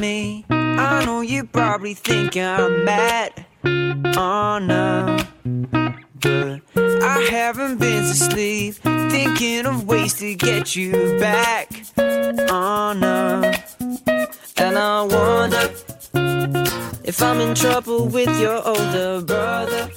me. I know you probably think I'm mad. Oh no. But I haven't been to sleep, thinking of ways to get you back. Oh no. And I wonder if I'm in trouble with your older brother.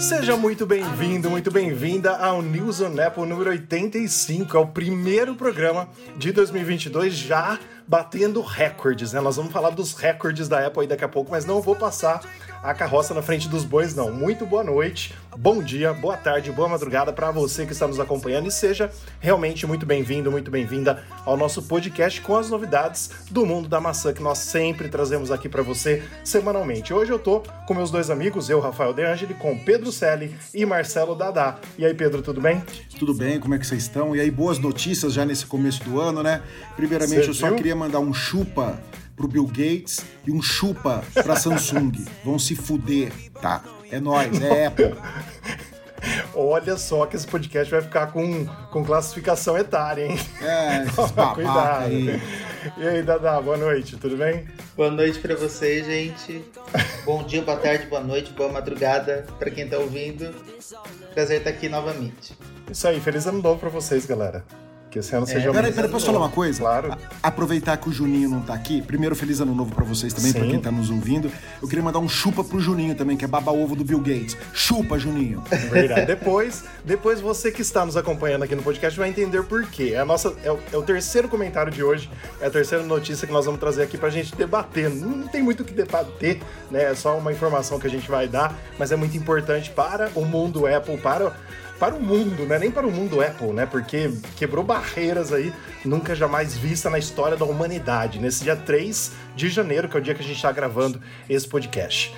Seja muito bem-vindo, muito bem-vinda ao News on Apple número 85, é o primeiro programa de 2022 já batendo recordes, né? Nós vamos falar dos recordes da Apple aí daqui a pouco, mas não vou passar a carroça na frente dos bois, não. Muito boa noite, bom dia, boa tarde, boa madrugada para você que está nos acompanhando e seja realmente muito bem-vindo, muito bem-vinda ao nosso podcast com as novidades do mundo da maçã que nós sempre trazemos aqui para você semanalmente. Hoje eu tô com meus dois amigos, eu, Rafael De Angeli, com Pedro Selle e Marcelo Dadá. E aí, Pedro, tudo bem? Tudo bem, como é que vocês estão? E aí, boas notícias já nesse começo do ano, né? Primeiramente, eu só viu? Queria mandar um chupa pro Bill Gates e um chupa pra Samsung. Vão se fuder, tá? É nóis, é Apple. Olha só que esse podcast vai ficar com, com classificação etária, hein? É, esses Cuidado. Aí. E aí, Dada, boa noite, tudo bem? Boa noite para vocês, gente. Bom dia, boa tarde, boa noite, boa madrugada para quem tá ouvindo. Prazer estar aqui novamente. Isso aí, feliz ano novo para vocês, galera. Que esse ano é. seja Peraí, peraí, posso falar uma coisa? Claro. A aproveitar que o Juninho não tá aqui. Primeiro, feliz ano novo para vocês também, para quem tá nos ouvindo. Eu queria mandar um chupa pro Juninho também, que é baba-ovo do Bill Gates. Chupa, Juninho. Verdade. depois, depois você que está nos acompanhando aqui no podcast vai entender por quê. É, a nossa, é o, é o terceiro comentário de hoje, é a terceira notícia que nós vamos trazer aqui pra gente debater. Não tem muito o que debater, né? É só uma informação que a gente vai dar, mas é muito importante para o mundo Apple, para para o mundo, né? Nem para o mundo Apple, né? Porque quebrou barreiras aí nunca jamais vista na história da humanidade, nesse dia 3 de janeiro, que é o dia que a gente está gravando esse podcast.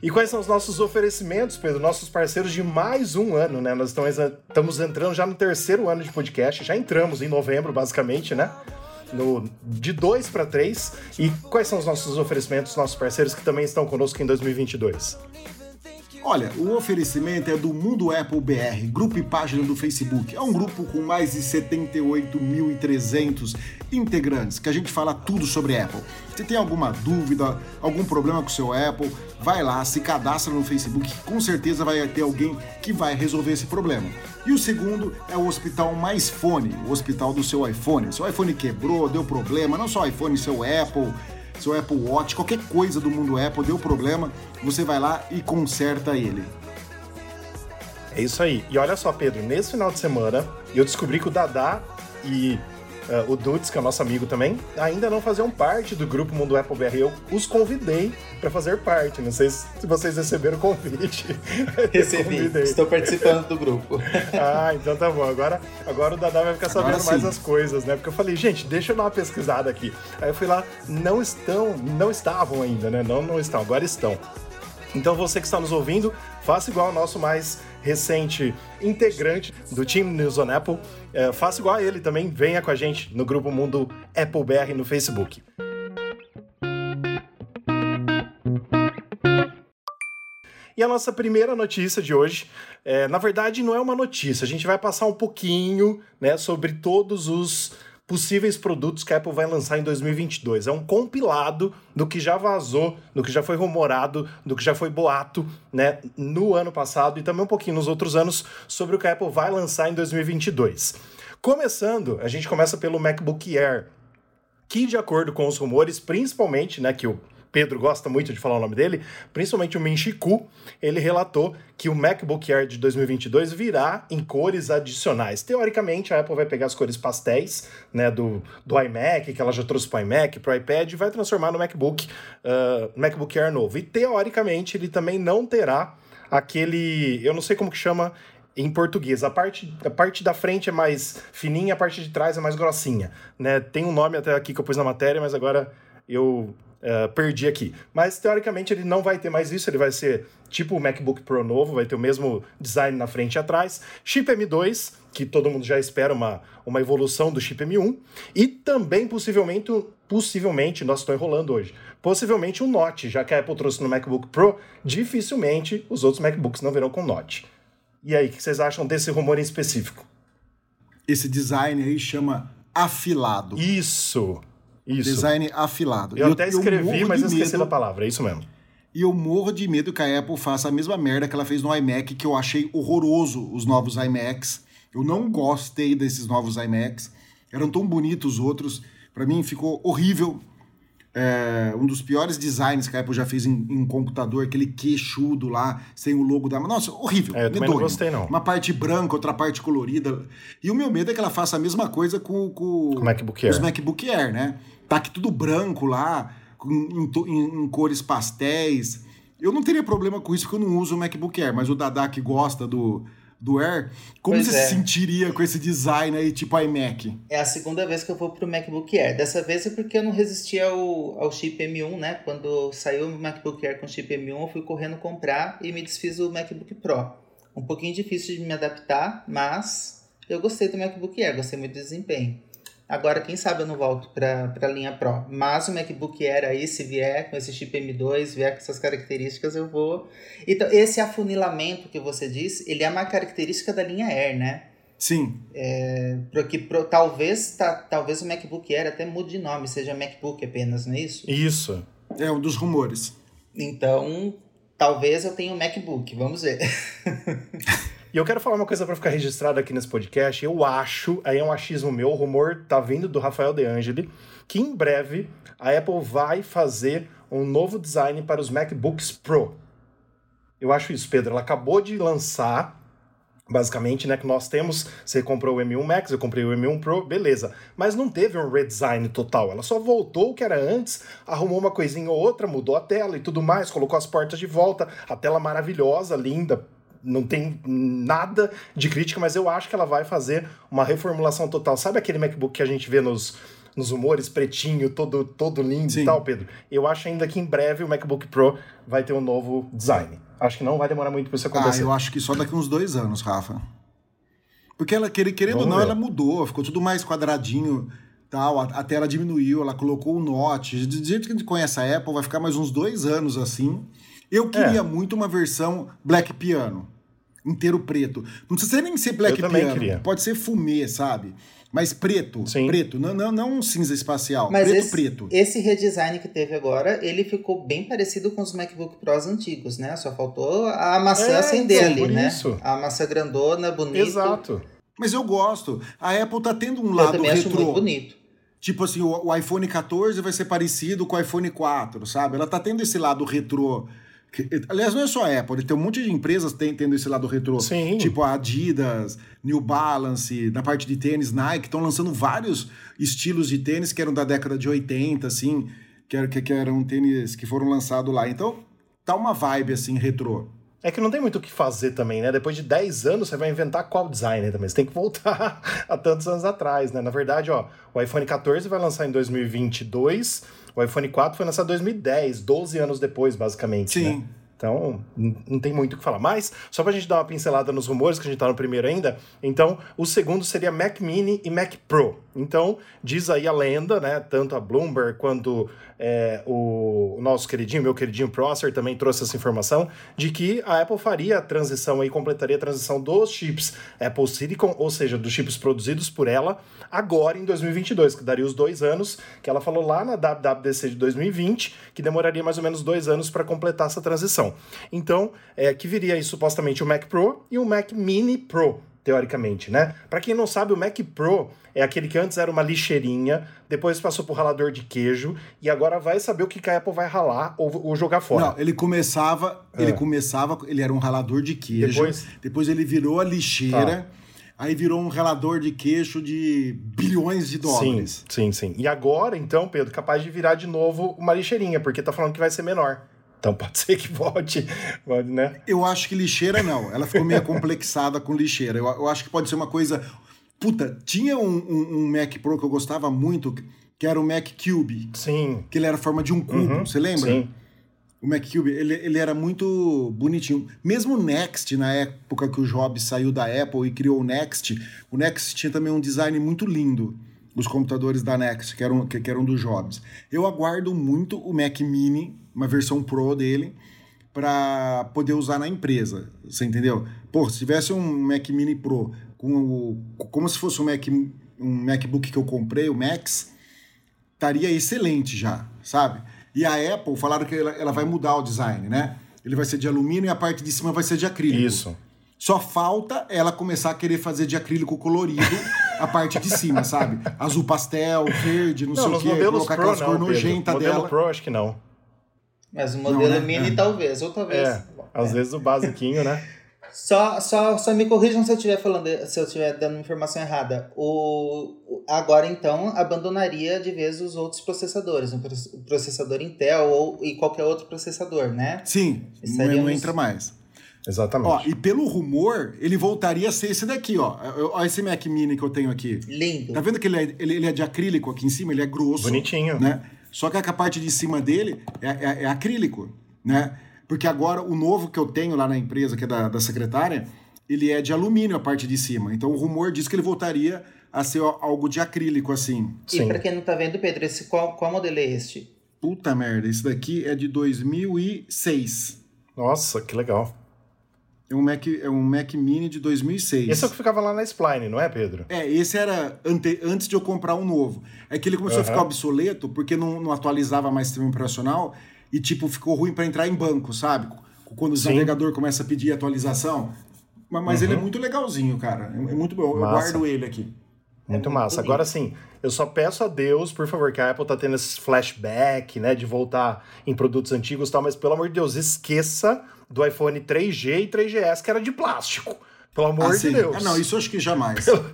E quais são os nossos oferecimentos, Pedro? Nossos parceiros de mais um ano, né? Nós estamos entrando já no terceiro ano de podcast, já entramos em novembro, basicamente, né? No, de dois para três. E quais são os nossos oferecimentos, nossos parceiros que também estão conosco em 2022? Olha, o oferecimento é do Mundo Apple BR, grupo e página do Facebook. É um grupo com mais de 78.300 integrantes, que a gente fala tudo sobre Apple. Se tem alguma dúvida, algum problema com o seu Apple, vai lá, se cadastra no Facebook, com certeza vai ter alguém que vai resolver esse problema. E o segundo é o Hospital Mais Fone, o hospital do seu iPhone. Seu iPhone quebrou, deu problema, não só iPhone, seu Apple seu Apple Watch, qualquer coisa do mundo Apple deu problema, você vai lá e conserta ele. É isso aí. E olha só, Pedro, nesse final de semana eu descobri que o Dadá e uh, o Dudes, que é nosso amigo também, ainda não faziam parte do grupo Mundo Apple BR. Eu os convidei para fazer parte. Não sei se vocês receberam o convite. Recebi. Estou participando do grupo. ah, então tá bom. Agora, agora o Dadá vai ficar sabendo mais as coisas, né? Porque eu falei, gente, deixa eu dar uma pesquisada aqui. Aí eu fui lá, não estão, não estavam ainda, né? Não, não estão, agora estão. Então você que está nos ouvindo, faça igual ao nosso mais recente integrante do time News on Apple. É, faça igual a ele também, venha com a gente no grupo Mundo Apple BR no Facebook. E a nossa primeira notícia de hoje, é, na verdade, não é uma notícia, a gente vai passar um pouquinho né, sobre todos os possíveis produtos que a Apple vai lançar em 2022. É um compilado do que já vazou, do que já foi rumorado, do que já foi boato, né, no ano passado e também um pouquinho nos outros anos sobre o que a Apple vai lançar em 2022. Começando, a gente começa pelo MacBook Air, que de acordo com os rumores, principalmente, né, que o Pedro gosta muito de falar o nome dele, principalmente o Minchiku, ele relatou que o MacBook Air de 2022 virá em cores adicionais. Teoricamente, a Apple vai pegar as cores pastéis né, do, do iMac, que ela já trouxe para o iMac, para o iPad, e vai transformar no MacBook, uh, MacBook Air novo. E teoricamente, ele também não terá aquele, eu não sei como que chama em português. A parte, a parte da frente é mais fininha, a parte de trás é mais grossinha. Né? Tem um nome até aqui que eu pus na matéria, mas agora eu Uh, perdi aqui. Mas teoricamente ele não vai ter mais isso, ele vai ser tipo o MacBook Pro novo, vai ter o mesmo design na frente e atrás. Chip M2, que todo mundo já espera uma, uma evolução do chip M1. E também possivelmente, possivelmente, nossa, estou enrolando hoje, possivelmente um Note, já que a Apple trouxe no MacBook Pro, dificilmente os outros MacBooks não virão com Note. E aí, o que vocês acham desse rumor em específico? Esse design aí chama afilado. Isso! Isso. Design afilado. Eu, E até escrevi, morro mas de esqueci medo- da palavra, é isso mesmo. E eu morro de medo que a Apple faça a mesma merda que ela fez no iMac, que eu achei horroroso os novos iMacs. Eu não gostei desses novos iMacs. Eram tão bonitos os outros. Pra mim ficou horrível. É, um dos piores designs que a Apple já fez em, em computador, aquele queixudo lá, sem o logo da. Nossa, horrível. É, eu não gostei, não. Uma parte branca, outra parte colorida. E o meu medo é que ela faça a mesma coisa com, com, Com o MacBook os Air. MacBook Air, né? Tá que tudo branco lá, com- em, em- em cores pastéis. Eu não teria problema com isso, porque eu não uso o MacBook Air, mas o Dada que gosta do, do Air, como Pois você é. se sentiria com esse design aí, tipo iMac? É a segunda vez que eu vou pro MacBook Air. Dessa vez é porque eu não resisti ao, ao chip M1, né? Quando saiu o MacBook Air com chip M1, eu fui correndo comprar e me desfiz do MacBook Pro. Um pouquinho difícil de me adaptar, mas eu gostei do MacBook Air, gostei muito do desempenho. Agora, quem sabe eu não volto para a linha Pro. Mas o MacBook Air aí, se vier com esse chip M2, vier com essas características, eu vou. Então, esse afunilamento que você disse, ele é uma característica da linha Air, né? Sim, Porque pro- talvez, tá, talvez o MacBook Air até mude de nome, seja MacBook apenas, não é isso? Isso. é um dos rumores. Então, talvez eu tenha um MacBook, vamos ver. E eu quero falar uma coisa pra ficar registrado aqui nesse podcast. Eu acho, aí é um achismo meu, o rumor tá vindo do Rafael De Angeli, que em breve a Apple vai fazer um novo design para os MacBooks Pro. Eu acho isso, Pedro. Ela acabou de lançar, basicamente, né? Que nós temos. Você comprou o M1 Max, eu comprei o M1 Pro, beleza. Mas não teve um redesign total. Ela só voltou o que era antes, arrumou uma coisinha ou outra, mudou a tela e tudo mais, colocou as portas de volta, a tela maravilhosa, linda. Não tem nada de crítica, mas eu acho que ela vai fazer uma reformulação total. Sabe aquele MacBook que a gente vê nos, nos humores, pretinho, todo, todo lindo Sim. e tal, Pedro? Eu acho ainda que em breve o MacBook Pro vai ter um novo design. Acho que não vai demorar muito para isso Ah, acontecer. eu acho que só daqui uns dois anos, Rafa. Porque ela, quer- querendo ou não, ver. ela mudou, ficou tudo mais quadradinho, tal, a, a tela diminuiu, ela colocou o Note. Do jeito que a gente conhece a Apple, vai ficar mais uns dois anos assim. Eu queria É. muito uma versão Black Piano, inteiro preto. Não precisa nem ser Black Eu Piano, queria. pode ser fumê, sabe? Mas preto, Sim. preto, não, não, não um cinza espacial, Mas preto, esse, preto. esse redesign que teve agora, ele ficou bem parecido com os MacBook Pros antigos, né? Só faltou a maçã É, acender então, ali, né? isso. A maçã grandona, bonita. Exato. Mas eu gosto. A Apple tá tendo um Eu lado também acho retrô. muito bonito. Tipo assim, o, o iPhone 14 vai ser parecido com o iPhone 4, sabe? Ela tá tendo esse lado retrô. Aliás, não é só a Apple, tem um monte de empresas tendo esse lado retrô. Sim. Tipo a Adidas, New Balance, na parte de tênis, Nike, estão lançando vários estilos de tênis que eram da década de 80, assim, que, era, que, que eram tênis que foram lançados lá. Então, tá uma vibe assim, retrô. É que não tem muito o que fazer também, né? Depois de 10 anos, você vai inventar qual design também. Você tem que voltar a tantos anos atrás, né? Na verdade, ó, o iPhone 14 vai lançar em 2022, o iPhone 4 foi lançado em 2010, 12 anos depois, basicamente. Sim. né? Então, não tem muito o que falar. Mas, só pra gente dar uma pincelada nos rumores, que a gente tá no primeiro ainda, então, o segundo seria Mac Mini e Mac Pro. Então, diz aí a lenda, né? Tanto a Bloomberg quanto é, o, nosso queridinho, meu queridinho Prosser também trouxe essa informação, de que a Apple faria a transição aí, completaria a transição dos chips Apple Silicon, ou seja, dos chips produzidos por ela, agora em 2022, que daria os dois anos que ela falou lá na WWDC de 2020, que demoraria mais ou menos dois anos para completar essa transição. Então, é, que viria aí supostamente o Mac Pro e o Mac Mini Pro, teoricamente, né? Para quem não sabe, o Mac Pro é aquele que antes era uma lixeirinha, depois passou por ralador de queijo e agora vai saber o que que a Apple vai ralar ou, ou jogar fora. Não, ele começava, ele começava, ele era um ralador de queijo, Depois? depois, ele virou a lixeira, aí virou um ralador de queijo de bilhões de Sim, dólares. sim, sim. E agora, então, Pedro, capaz de virar de novo uma lixeirinha, porque tá falando que vai ser menor. Então pode ser que volte, pode, né? Eu acho que lixeira não, ela ficou meio complexada com lixeira. Eu, eu acho que pode ser uma coisa. Puta, tinha um, um- um Mac Pro que eu gostava muito, que era o Mac Cube, Sim. que ele era a forma de um cubo, Uhum, você lembra? Sim. O Mac Cube, ele, ele era muito bonitinho. Mesmo o Next, na época que o Jobs saiu da Apple e criou o Next, o Next tinha também um design muito lindo. Os computadores da Next, que eram, que, que eram do Jobs. Eu aguardo muito o Mac Mini, uma versão Pro dele, para poder usar na empresa. Você entendeu? Pô, se tivesse um Mac Mini Pro com o, como se fosse um, Mac, um MacBook que eu comprei, o Max, estaria excelente já, sabe? E a Apple falaram que ela, ela vai mudar o design, né? Ele vai ser de alumínio e a parte de cima vai ser de acrílico. Isso. Só falta ela começar a querer fazer de acrílico colorido a parte de cima, sabe? Azul pastel, verde, não, Não, sei o quê, colocar Pro aquelas nojenta Modelo dela. Pro acho que não. Mas o modelo né? mini É. talvez, ou talvez. É, às vezes o basiquinho, né? Só, só, só me corrijam se eu estiver falando, se eu estiver dando informação errada. O, agora então abandonaria de vez os outros processadores, o proce- o processador Intel ou e qualquer outro processador, né? Sim, não, Estaríamos- não entra mais. Exatamente. Ó, e pelo rumor, ele voltaria a ser esse daqui, ó. Ó esse Mac Mini que eu tenho aqui. Lindo. Tá vendo que ele é, ele, ele é de acrílico aqui em cima? Ele é grosso. Bonitinho. Né? Só que a parte de cima dele é, é- é acrílico, né? Porque agora o novo que eu tenho lá na empresa, que é da, da secretária, ele é de alumínio a parte de cima. Então o rumor diz que ele voltaria a ser algo de acrílico, assim. E Sim. pra quem não tá vendo, Pedro, esse, qual, qual modelo é este? Puta merda, esse daqui é de 2006. Nossa, que legal. É um Mac, é um Mac Mini de 2006. Esse é o que ficava lá na Spline, não é, Pedro? É, esse era ante- antes de eu comprar um novo. É que ele começou a Aham. ficar obsoleto porque não, não atualizava mais sistema operacional e, tipo, ficou ruim para entrar em banco, sabe? Quando o navegador começa a pedir atualização. Ma- Mas ele é muito legalzinho, cara. É é muito bom. Eu Uhum. Massa. guardo ele aqui. Muito massa. bonito. Agora sim, eu só peço a Deus, por favor, que a Apple tá tendo esses flashback, né, de voltar em produtos antigos e tal, mas pelo amor de Deus, esqueça do iPhone 3G e 3GS, que era de plástico. Pelo amor Ah, de. Deus. Ah, não, isso eu acho que jamais. Pelo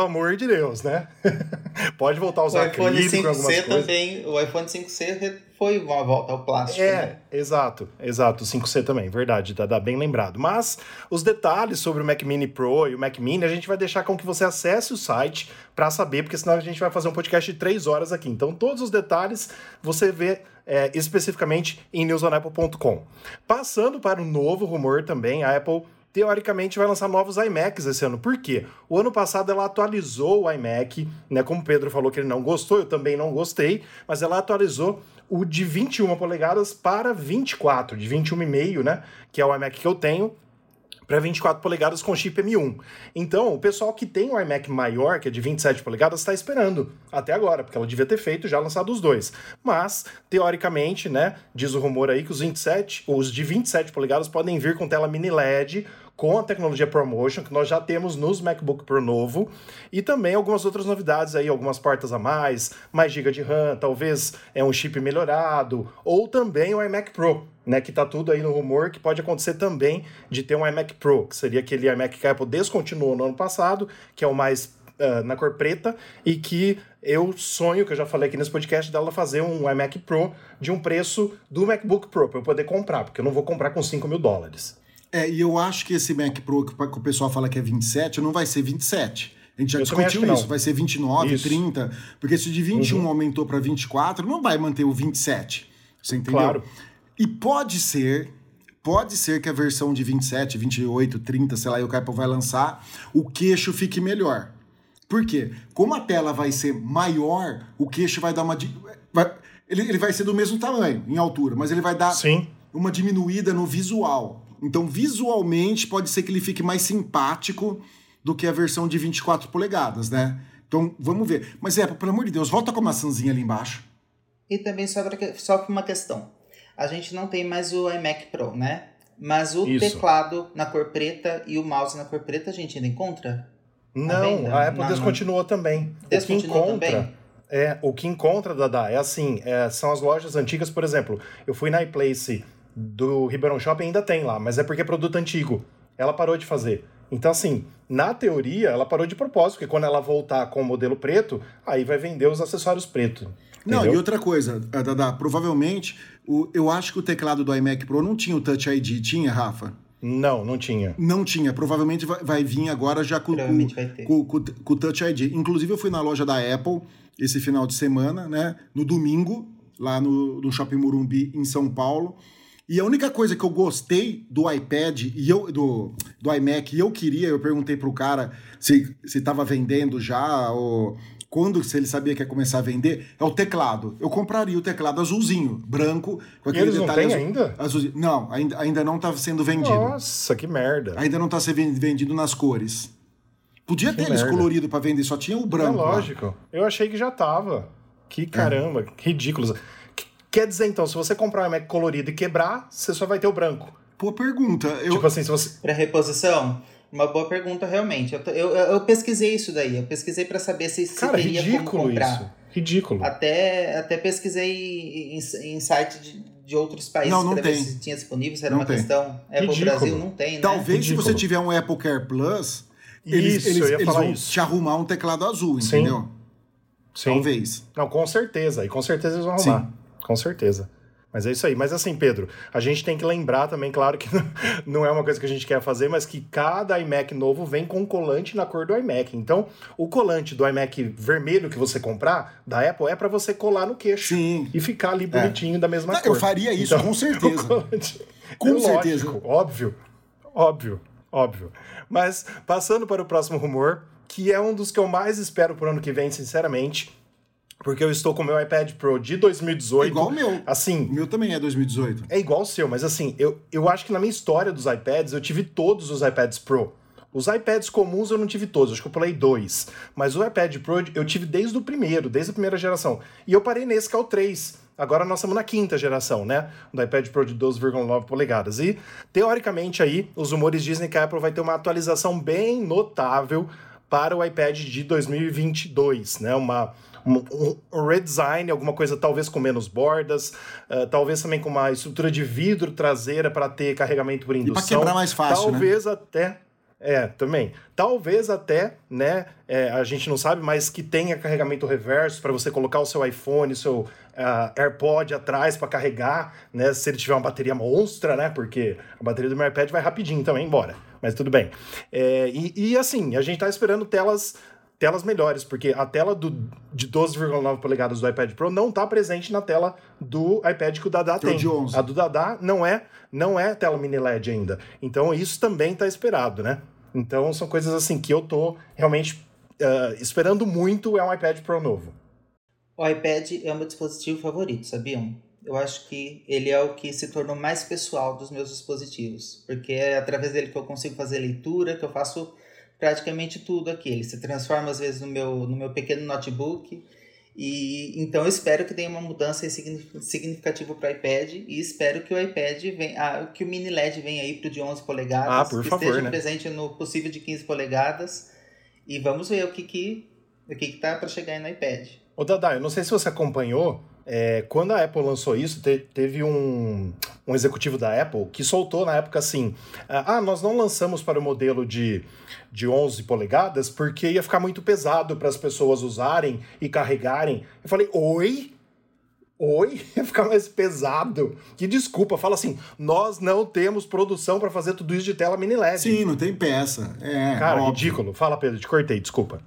amor de Deus, né? Pode voltar a O usar iPhone acrílico em algumas 5C coisas. também, o iPhone 5C re- foi uma volta ao plástico, É, né? exato, exato. O 5C também, verdade, tá, tá bem lembrado. Mas os detalhes sobre o Mac Mini Pro e o Mac Mini a gente vai deixar com que você acesse o site para saber, porque senão a gente vai fazer um podcast de três horas aqui. Então, todos os detalhes você vê é, especificamente em newsonapple.com. Passando para o novo rumor também, a Apple teoricamente vai lançar novos iMacs esse ano. Por quê? O ano passado ela atualizou o iMac, né? Como o Pedro falou que ele não gostou, eu também não gostei, mas ela atualizou o de 21 polegadas para 24, de 21,5, né? Que é o iMac que eu tenho, para 24 polegadas com chip M1. Então, o pessoal que tem um iMac maior, que é de 27 polegadas, está esperando até agora, porque ela devia ter feito já lançado os dois. Mas, teoricamente, né, diz o rumor aí que os 27, os de 27 polegadas podem vir com tela mini LED com a tecnologia ProMotion, que nós já temos nos MacBook Pro novo, e também algumas outras novidades aí, algumas portas a mais, mais GB de RAM, talvez é um chip melhorado, ou também o iMac Pro, né, que tá tudo aí no rumor que pode acontecer também de ter um iMac Pro, que seria aquele iMac que a Apple descontinuou no ano passado, que é o mais ah, na cor preta, e que eu sonho, que eu já falei aqui nesse podcast, dela fazer um iMac Pro de um preço do MacBook Pro, para eu poder comprar, porque eu não vou comprar com 5 mil dólares. É, e eu acho que esse Mac Pro que o pessoal fala que é 27, não vai ser 27. A gente já Eu discutiu isso, vai ser 29, Isso. 30, porque se de 21 Uhum. aumentou para 24, não vai manter o 27. Você entendeu? Claro. E pode ser, pode ser que a versão de 27, 28, 30, sei lá, e o Apple vai lançar, o queixo fique melhor. Por quê? Como a tela vai ser maior, o queixo vai dar uma. vai- ele, ele vai ser do mesmo tamanho, em altura, mas ele vai dar Sim. uma diminuída no visual. Então, visualmente, pode ser que ele fique mais simpático do que a versão de 24 polegadas, né? Então, vamos ver. Mas, é, pelo amor de Deus, volta com a maçãzinha ali embaixo. E também só para uma questão. A gente não tem mais o iMac Pro, né? Mas o Isso. teclado na cor preta e o mouse na cor preta a gente ainda encontra? Não, venda? a Apple Não, descontinuou também. Descontinuou o que encontra, também? É, o que encontra, Dada, é assim, é, são as lojas antigas, por exemplo, eu fui na iPlace do Ribeirão Shopping, ainda tem lá, mas é porque é produto antigo. Ela parou de fazer. Então, assim, na teoria, ela parou de propósito, porque quando ela voltar com o modelo preto, aí vai vender os acessórios pretos. Não, entendeu? e outra coisa, eh, Dada, provavelmente, o, eu acho que o teclado do iMac Pro não tinha o Touch ID. Tinha, Rafa? Não, não tinha. Não tinha. Provavelmente vai, vai vir agora já com, Provavelmente com, com, o Touch ID. Inclusive, eu fui na loja da Apple esse final de semana, né? No domingo, lá no, no Shopping Morumbi, em São Paulo. E a única coisa que eu gostei do iPad e eu do, do iMac e eu queria, eu perguntei pro cara se se estava vendendo já ou quando se ele sabia que ia começar a vender, é o teclado. Eu compraria o teclado azulzinho, branco, com aquele eles não detalhe têm azul- ainda? azulzinho. Não, ainda, ainda não está sendo vendido. Nossa, que merda. Ainda não está sendo vendido nas cores. Podia ter eles colorido para vender, só tinha o É branco. lá. lógico. Eu achei que já tava. Que caramba, que ridículos. Quer dizer, então, se você comprar um iMac colorido e quebrar, você só vai ter o branco. Boa pergunta. Eu... Tipo assim, se você. Para reposição? Uma boa pergunta, realmente. Eu, eu, eu pesquisei isso daí. Eu pesquisei para saber se, se Cara, teria ridículo como comprar. isso. Ridículo. Até, até pesquisei em, em site de, de outros países Não, não para ver tem. se tinha disponível, se era Não uma tem. questão. Apple Ridículo. Brasil não tem, né? Talvez Ridículo. se você tiver um Apple Care Plus, eles, Isso, eles, eles vão isso. te arrumar um teclado azul, Sim. entendeu? Sim. Talvez. Não, com certeza. E com certeza eles vão arrumar. Com certeza. Mas é isso aí. Mas assim, Pedro, a gente tem que lembrar também, claro que não é uma coisa que a gente quer fazer, mas que cada iMac novo vem com colante na cor do iMac. Então, o colante do iMac vermelho que você comprar, da Apple, é para você colar no queixo. Sim. E ficar ali bonitinho da mesma Não, cor. eu faria isso, Então, com certeza. colante- Com é lógico, certeza. Óbvio. Óbvio. Óbvio. Mas, passando para o próximo rumor, que é um dos que eu mais espero pro ano que vem, sinceramente, porque eu estou com o meu iPad Pro de 2018. Igual o meu. Assim, O meu também é 2018. é igual o seu, mas assim, eu, eu acho que na minha história dos iPads, eu tive todos os iPads Pro. Os iPads comuns eu não tive todos, acho que eu pulei dois. Mas o iPad Pro eu tive desde o primeiro, desde a primeira geração. E eu parei nesse que é o 3. Agora nós estamos na quinta geração, né? Do iPad Pro de 12,9 polegadas. E, teoricamente, aí, os rumores dizem que a Apple vai ter uma atualização bem notável para o iPad de 2022, né? Uma, um, um redesign, alguma coisa talvez com menos bordas, uh, talvez também com uma estrutura de vidro traseira para ter carregamento por indução. quebrar mais fácil, né? Talvez até. É, também. Talvez até, né? é, a gente não sabe, mas que tenha carregamento reverso para você colocar o seu iPhone, o seu ah, AirPod atrás para carregar, né? Se ele tiver uma bateria monstra, né? Porque a bateria do meu iPad vai rapidinho também embora. Mas tudo bem. É, e, e assim, a gente tá esperando telas telas melhores, porque a tela do, de 12,9 polegadas do iPad Pro não está presente na tela do iPad que o é o tem. de 11. A do Dada não é, não é tela mini LED ainda. Então isso também está esperado, né? Então são coisas assim que eu tô realmente ah, esperando muito é um iPad Pro novo. O iPad é o meu dispositivo favorito, sabiam? Eu acho que ele é o que se tornou mais pessoal dos meus dispositivos, porque é através dele que eu consigo fazer leitura, que eu faço praticamente tudo aqui. Ele se transforma às vezes no meu, no meu pequeno notebook. E então eu espero que tenha uma mudança signifi- significativa para o iPad e espero que o iPad venha, ah, que o mini LED venha aí para o de 11 polegadas, Ah, por que favor, esteja né? presente no possível de 15 polegadas e vamos ver o que que o que que tá para chegar aí no iPad. Ô Dada, eu não sei se você acompanhou, é, quando a Apple lançou isso, te- teve um, um executivo da Apple que soltou na época assim: ah, nós não lançamos para o modelo de, de 11 polegadas porque ia ficar muito pesado para as pessoas usarem e carregarem. Eu falei: oi? Oi? Ia ficar mais pesado? Que desculpa, fala assim: nós não temos produção para fazer tudo isso de tela mini LED. Sim, não tem peça. É, Cara, óbvio. ridículo. Fala, Pedro, te cortei, desculpa.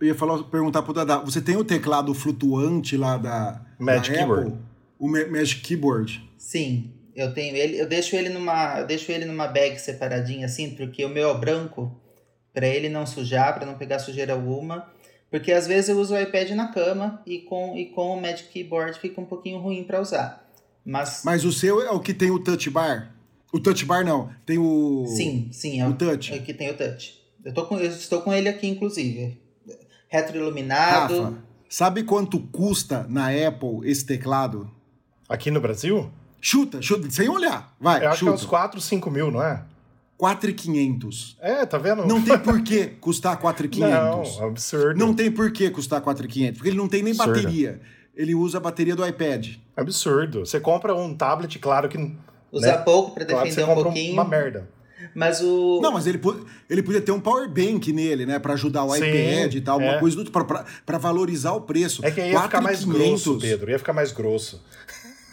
Eu ia falar, perguntar pro Dada, você tem o teclado flutuante lá da, Magic da Keyboard. Apple? O Ma- Magic Keyboard. Sim, eu tenho ele, eu deixo ele numa, eu deixo ele numa bag separadinha assim, porque o meu é branco, para ele não sujar, para não pegar sujeira alguma, porque às vezes eu uso o iPad na cama e com e com o Magic Keyboard fica um pouquinho ruim para usar. Mas, Mas o seu é o que tem o touch bar? O touch bar não, tem o... sim, sim, é o o, touch. é o que tem o touch. Eu tô com eu estou com ele aqui inclusive. Retroiluminado. Rafa, sabe quanto custa na Apple esse teclado? Aqui no Brasil, Chuta, chuta, sem olhar. Vai, eu acho que é chuta. uns 4, 5 mil, não é? 4,500. É, tá vendo? Não tem por que custar 4,500. Não, absurdo. Não tem por que custar 4,500, porque ele não tem nem Absurdo. bateria. Ele usa a bateria do iPad. Absurdo. Você compra um tablet, claro que. Usa né? pouco para Claro que defender você um pouquinho. uma merda. Mas o Não, mas ele, ele podia ter um power bank nele, né? Pra ajudar o Sim, iPad e tal, alguma é. coisa do pra, pra, pra valorizar o preço. É que aí ia ficar mais 4.500. grosso, Pedro. Ia ficar mais grosso.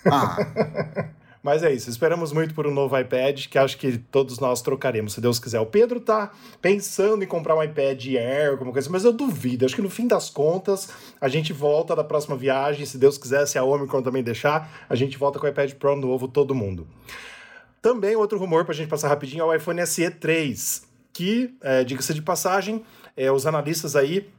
Ah, Mas é isso. Esperamos muito por um novo iPad, que acho que todos nós trocaremos, se Deus quiser. O Pedro tá pensando em comprar um iPad Air, alguma coisa, mas eu duvido. Acho que no fim das contas, a gente volta da próxima viagem, se Deus quiser, se a Omicron também deixar, a gente volta com o iPad Pro novo, todo mundo. Também outro rumor para a gente passar rapidinho é o iPhone SE 3, que, é, diga-se de passagem, é, os analistas aí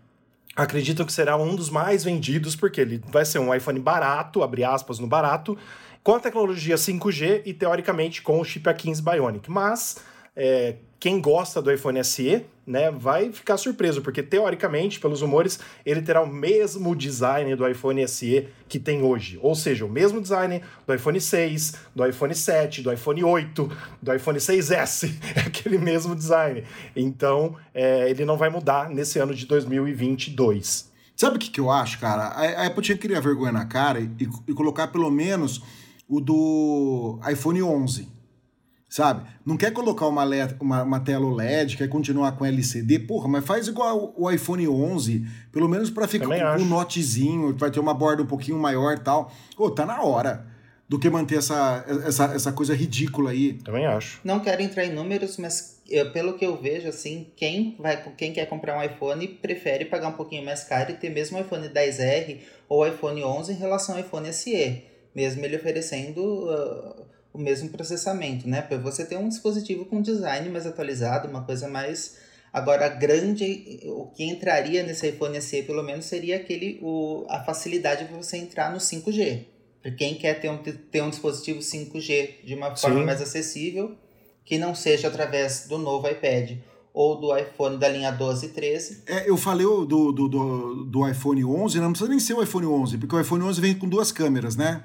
acreditam que será um dos mais vendidos, porque ele vai ser um iPhone barato, abre aspas no barato, com a tecnologia 5G e, teoricamente, com o chip A15 Bionic. Mas é, quem gosta do iPhone SE, né, vai ficar surpreso, porque teoricamente, pelos rumores, ele terá o mesmo design do iPhone SE que tem hoje. Ou seja, o mesmo design do iPhone 6, do iPhone 7, do iPhone 8, do iPhone 6S. É aquele mesmo design. Então, é, ele não vai mudar nesse ano de 2022. Sabe o que, que eu acho, cara? A, Apple tinha que criar vergonha na cara e, e colocar pelo menos o do iPhone 11 sabe? Não quer colocar uma, LED, uma, uma, tela OLED, quer continuar com LCD, porra, mas faz igual o iPhone 11, pelo menos para ficar com, com um notezinho, vai ter uma borda um pouquinho maior e tal. Ô, tá na hora do que manter essa, essa, essa coisa ridícula aí. Também acho. Não quero entrar em números, mas eu, pelo que eu vejo, assim, quem, vai, quem quer comprar um iPhone prefere pagar um pouquinho mais caro e ter mesmo o iPhone 10R ou o iPhone 11 em relação ao iPhone SE, mesmo ele oferecendo... Uh, o mesmo processamento, né? Para você ter um dispositivo com design mais atualizado, uma coisa mais. Agora, grande. O que entraria nesse iPhone SE, pelo menos, seria aquele, o, a facilidade para você entrar no 5G. Para quem quer ter um, ter um dispositivo 5G de uma forma Sim. mais acessível, que não seja através do novo iPad ou do iPhone da linha 12 e 13. É, eu falei do, do, do, do iPhone 11, não precisa nem ser o iPhone 11, porque o iPhone 11 vem com duas câmeras, né?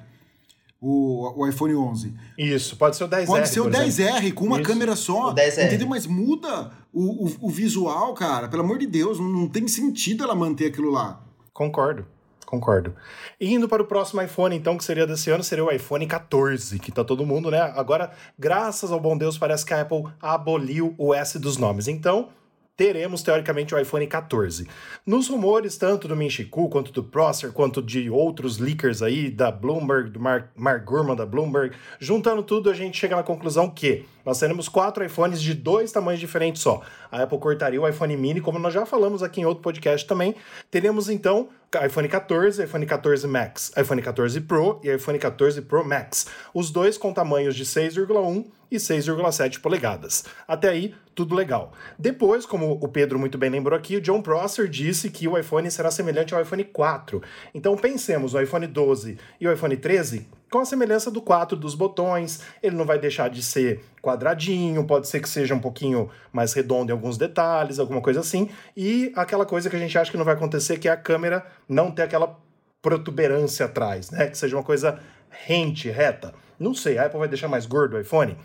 O, o iPhone 11. Isso, pode ser o 10R. Pode ser o 10R com uma Isso. câmera só. O 10R. Entendeu? Mas muda o, o, o, visual, cara. Pelo amor de Deus, não, não tem sentido ela manter aquilo lá. Concordo. Concordo. E indo para o próximo iPhone, então, que seria desse ano, seria o iPhone 14, que tá todo mundo, né? Agora, graças ao bom Deus, parece que a Apple aboliu o S dos nomes. Então, teremos teoricamente o iPhone 14. Nos rumores, tanto do Minchiku, quanto do Prosser, quanto de outros leakers aí, da Bloomberg, do Mark, Mark Gurman da Bloomberg, juntando tudo, a gente chega na conclusão que nós teremos quatro iPhones de dois tamanhos diferentes só. A Apple cortaria o iPhone mini, como nós já falamos aqui em outro podcast também. Teremos então iPhone 14, iPhone 14 Max, iPhone 14 Pro e iPhone 14 Pro Max. Os dois com tamanhos de 6,1 e 6,7 polegadas. Até aí, tudo legal. Depois, como o Pedro muito bem lembrou aqui, o John Prosser disse que o iPhone será semelhante ao iPhone 4. Então pensemos o iPhone 12 e o iPhone 13 com a semelhança do 4 dos botões, ele não vai deixar de ser quadradinho, pode ser que seja um pouquinho mais redondo em alguns detalhes, alguma coisa assim, e aquela coisa que a gente acha que não vai acontecer, que é a câmera não ter aquela protuberância atrás, né? Que seja uma coisa rente, reta. Não sei, a Apple vai deixar mais gordo o iPhone?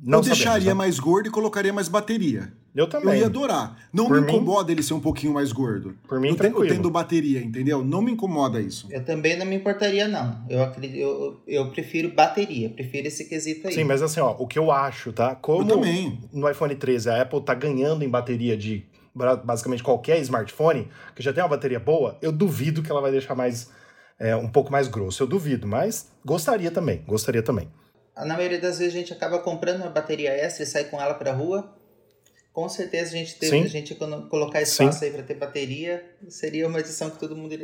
Não eu deixaria sabemos, né? mais gordo e colocaria mais bateria. Eu também. Eu ia adorar. Não Por me mim, incomoda ele ser um pouquinho mais gordo. Por mim, eu tranquilo. Tendo bateria, entendeu? Não me incomoda isso. Eu também não me importaria, não. Eu, acredito, eu, eu prefiro bateria, prefiro esse quesito aí. Sim, mas assim, ó, o que eu acho, tá? Como eu também. no iPhone 13 a Apple tá ganhando em bateria de basicamente qualquer smartphone, que já tem uma bateria boa, eu duvido que ela vai deixar mais é, um pouco mais grosso. Eu duvido, mas gostaria também, gostaria também. Na maioria das vezes a gente acaba comprando uma bateria extra e sai com ela pra rua. Com certeza a gente teve a gente colocar espaço Sim. aí para ter bateria, seria uma edição que todo mundo,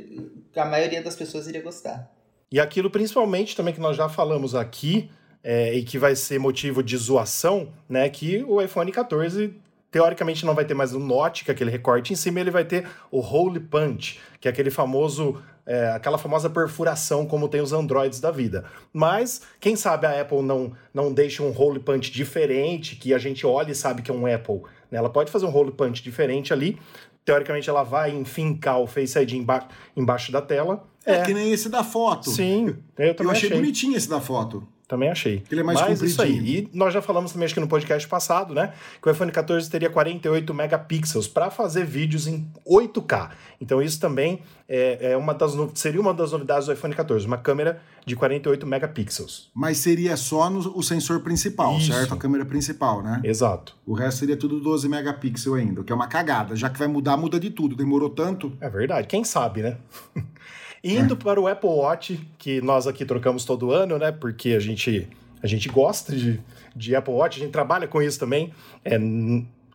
a maioria das pessoas iria gostar. E aquilo principalmente também que nós já falamos aqui, é, e que vai ser motivo de zoação, né? Que o iPhone 14 teoricamente não vai ter mais o Note, que é aquele recorte em cima, ele vai ter o Hole Punch, que é aquele famoso é, aquela famosa perfuração como tem os Androids da vida. Mas, quem sabe a Apple não, não deixa um hole punch diferente, que a gente olha e sabe que é um Apple. Né? Ela pode fazer um hole punch diferente ali. Teoricamente, ela vai enfincar o Face ID emba embaixo da tela. É, é, que nem esse da foto. Sim, eu também eu achei, achei. bonitinho esse da foto. Também achei. Ele é mais Mas isso aí. E nós já falamos também, acho que no podcast passado, né? Que o iPhone 14 teria 48 megapixels para fazer vídeos em 8K. Então isso também é, é uma das seria uma das novidades do iPhone 14, uma câmera de 48 megapixels. Mas seria só no o sensor principal, isso. certo? A câmera principal, né? Exato. O resto seria tudo 12 megapixels ainda, o que é uma cagada. Já que vai mudar, muda de tudo. Demorou tanto. É verdade. Quem sabe, né? Indo é. para o Apple Watch, que nós aqui trocamos todo ano, né? Porque a gente, a gente gosta de, de Apple Watch, a gente trabalha com isso também. É,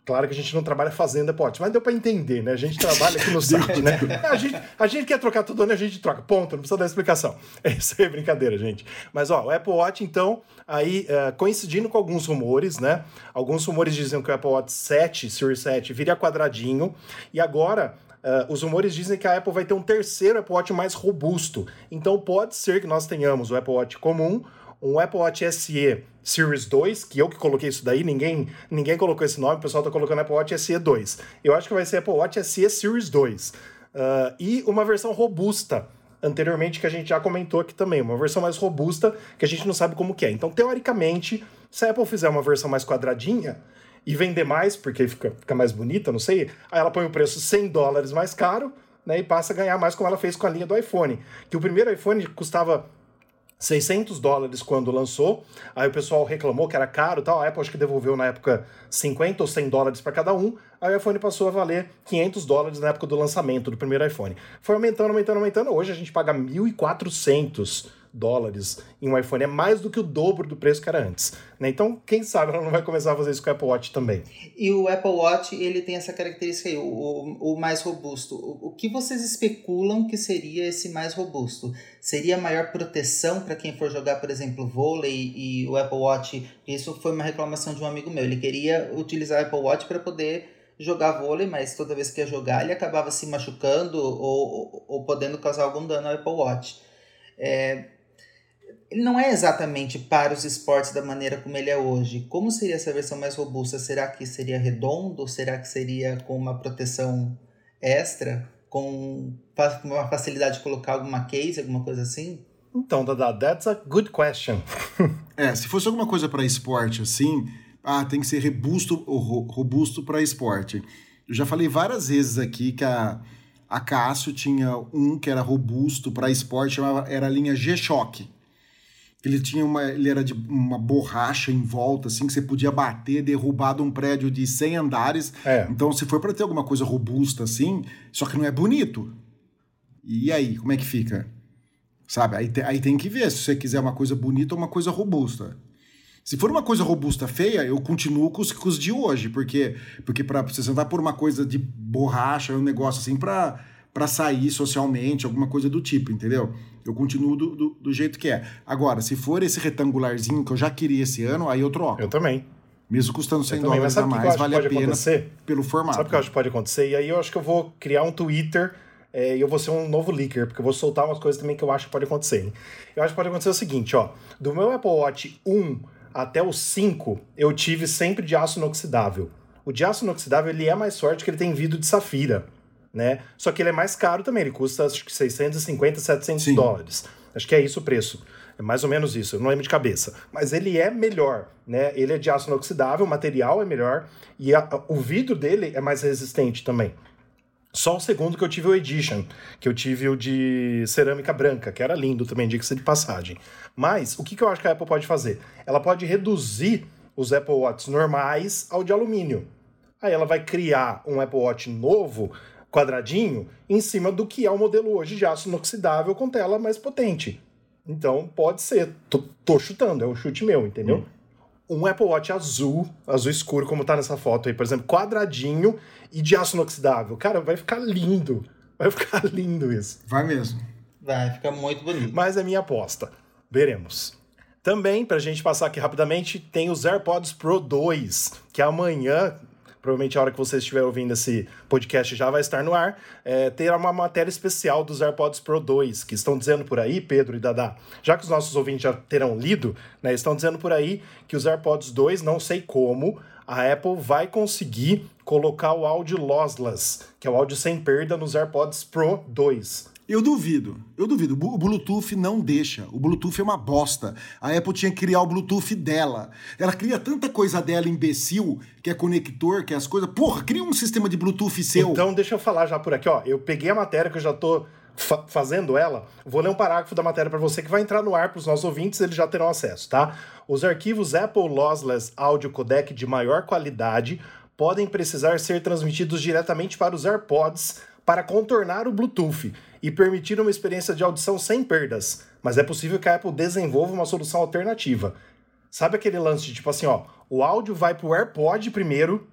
Claro que a gente não trabalha fazendo Apple Watch, mas deu para entender, né? A gente trabalha aqui no site, né? A gente, a gente quer trocar todo ano, a gente troca. Ponto, não precisa dar explicação. É isso aí, brincadeira, gente. Mas, ó, o Apple Watch, então, aí, uh, coincidindo com alguns rumores, né? Alguns rumores diziam que o Apple Watch 7, Series 7, viria quadradinho. E agora, Uh, os rumores dizem que a Apple vai ter um terceiro Apple Watch mais robusto. Então pode ser que nós tenhamos o Apple Watch comum, um Apple Watch SE Series 2, que eu que coloquei isso daí, ninguém, ninguém colocou esse nome, o pessoal tá colocando Apple Watch SE 2. Eu acho que vai ser Apple Watch SE Series 2. Uh, e uma versão robusta, anteriormente, que a gente já comentou aqui também, uma versão mais robusta, que a gente não sabe como que é. Então, teoricamente, se a Apple fizer uma versão mais quadradinha, e vender mais, porque fica, fica mais bonita, não sei, aí ela põe o preço 100 dólares mais caro, né, e passa a ganhar mais como ela fez com a linha do iPhone. Que o primeiro iPhone custava 600 dólares quando lançou. Aí o pessoal reclamou que era caro tal. A Apple acho que devolveu na época 50 ou 100 dólares para cada um. Aí o iPhone passou a valer 500 dólares na época do lançamento do primeiro iPhone. Foi aumentando, aumentando, aumentando. Hoje a gente paga 1.400 dólares em um iPhone. É mais do que o dobro do preço que era antes. Né? Então, quem sabe ela não vai começar a fazer isso com o Apple Watch também. E o Apple Watch, ele tem essa característica aí, o, o, o mais robusto. O, o, que vocês especulam que seria esse mais robusto? Seria maior proteção para quem for jogar, por exemplo, vôlei e o Apple Watch? Isso foi uma reclamação de um amigo meu. Ele queria utilizar o Apple Watch para poder jogar vôlei, mas toda vez que ia jogar ele acabava se machucando ou, ou, ou podendo causar algum dano ao Apple Watch. É, ele não é exatamente para os esportes da maneira como ele é hoje. Como seria essa versão mais robusta? Será que seria redondo? Será que seria com uma proteção extra? Com uma facilidade de colocar alguma case, alguma coisa assim? Então, Dada, that's a good question. é, se fosse alguma coisa para esporte assim, ah, tem que ser robusto, robusto para esporte. Eu já falei várias vezes aqui que a, a Cássio tinha um que era robusto para esporte, chamava, era a linha G-Shock. Ele tinha uma, ele era de uma borracha em volta, assim, que você podia bater, derrubar de um prédio de 100 andares. É. Então, se for para ter alguma coisa robusta assim, só que não é bonito. E aí, como é que fica? Sabe? Aí, te, aí tem que ver se você quiser uma coisa bonita ou uma coisa robusta. Se for uma coisa robusta feia, eu continuo com os, com os de hoje, porque porque para você sentar por uma coisa de borracha, um negócio assim para para sair socialmente, alguma coisa do tipo, entendeu? Eu continuo do, do, do, jeito que é. Agora, se for esse retangularzinho que eu já queria esse ano, aí eu troco. Eu também. Mesmo custando 100 dólares a mais, vale a pena acontecer? pelo formato. Sabe o que eu acho que pode acontecer? E aí eu acho que eu vou criar um Twitter é, e eu vou ser um novo leaker, porque eu vou soltar umas coisas também que eu acho que pode acontecer. Hein? Eu acho que pode acontecer o seguinte, ó. Do meu Apple Watch 1 até o 5, eu tive sempre de aço inoxidável. O de aço inoxidável, ele é mais forte que ele tem vidro de safira né? Só que ele é mais caro também, ele custa acho que 650, 700 Sim. dólares. Acho que é isso o preço. É mais ou menos isso, eu não lembro de cabeça. Mas ele é melhor, né? Ele é de aço inoxidável, o material é melhor e a, o vidro dele é mais resistente também. Só o segundo que eu tive o Edition, que eu tive o de cerâmica branca, que era lindo também, diga-se de passagem. Mas o que, que eu acho que a Apple pode fazer? Ela pode reduzir os Apple Watch normais ao de alumínio. Aí ela vai criar um Apple Watch novo quadradinho em cima do que é o modelo hoje de aço inoxidável com tela mais potente. Então pode ser, tô, tô chutando, é um chute meu, entendeu? Hum. Um Apple Watch azul, azul escuro, como tá nessa foto aí, por exemplo, quadradinho e de aço inoxidável. Cara, vai ficar lindo. Vai ficar lindo isso. Vai mesmo. Vai ficar muito bonito. Mas é minha aposta. Veremos. Também, pra gente passar aqui rapidamente, tem os AirPods Pro 2, que amanhã, provavelmente a hora que você estiver ouvindo esse podcast já vai estar no ar, é, terá uma matéria especial dos AirPods Pro 2, que estão dizendo por aí, Pedro e Dadá, já que os nossos ouvintes já terão lido, né, estão dizendo por aí que os AirPods 2, não sei como, a Apple vai conseguir colocar o áudio lossless, que é o áudio sem perda nos AirPods Pro 2. Eu duvido, eu duvido. O Bluetooth não deixa. O Bluetooth é uma bosta. A Apple tinha que criar o Bluetooth dela. Ela cria tanta coisa dela imbecil, que é conector, que é as coisas. Porra, cria um sistema de Bluetooth seu. Então, deixa eu falar já por aqui, ó. Eu peguei a matéria que eu já tô fa fazendo ela. Vou ler um parágrafo da matéria para você que vai entrar no ar para os nossos ouvintes, eles já terão acesso, tá? Os arquivos Apple Lossless Audio Codec de maior qualidade podem precisar ser transmitidos diretamente para os AirPods para contornar o Bluetooth e permitir uma experiência de audição sem perdas, mas é possível que a Apple desenvolva uma solução alternativa. Sabe aquele lance de tipo assim, ó, o áudio vai pro AirPod primeiro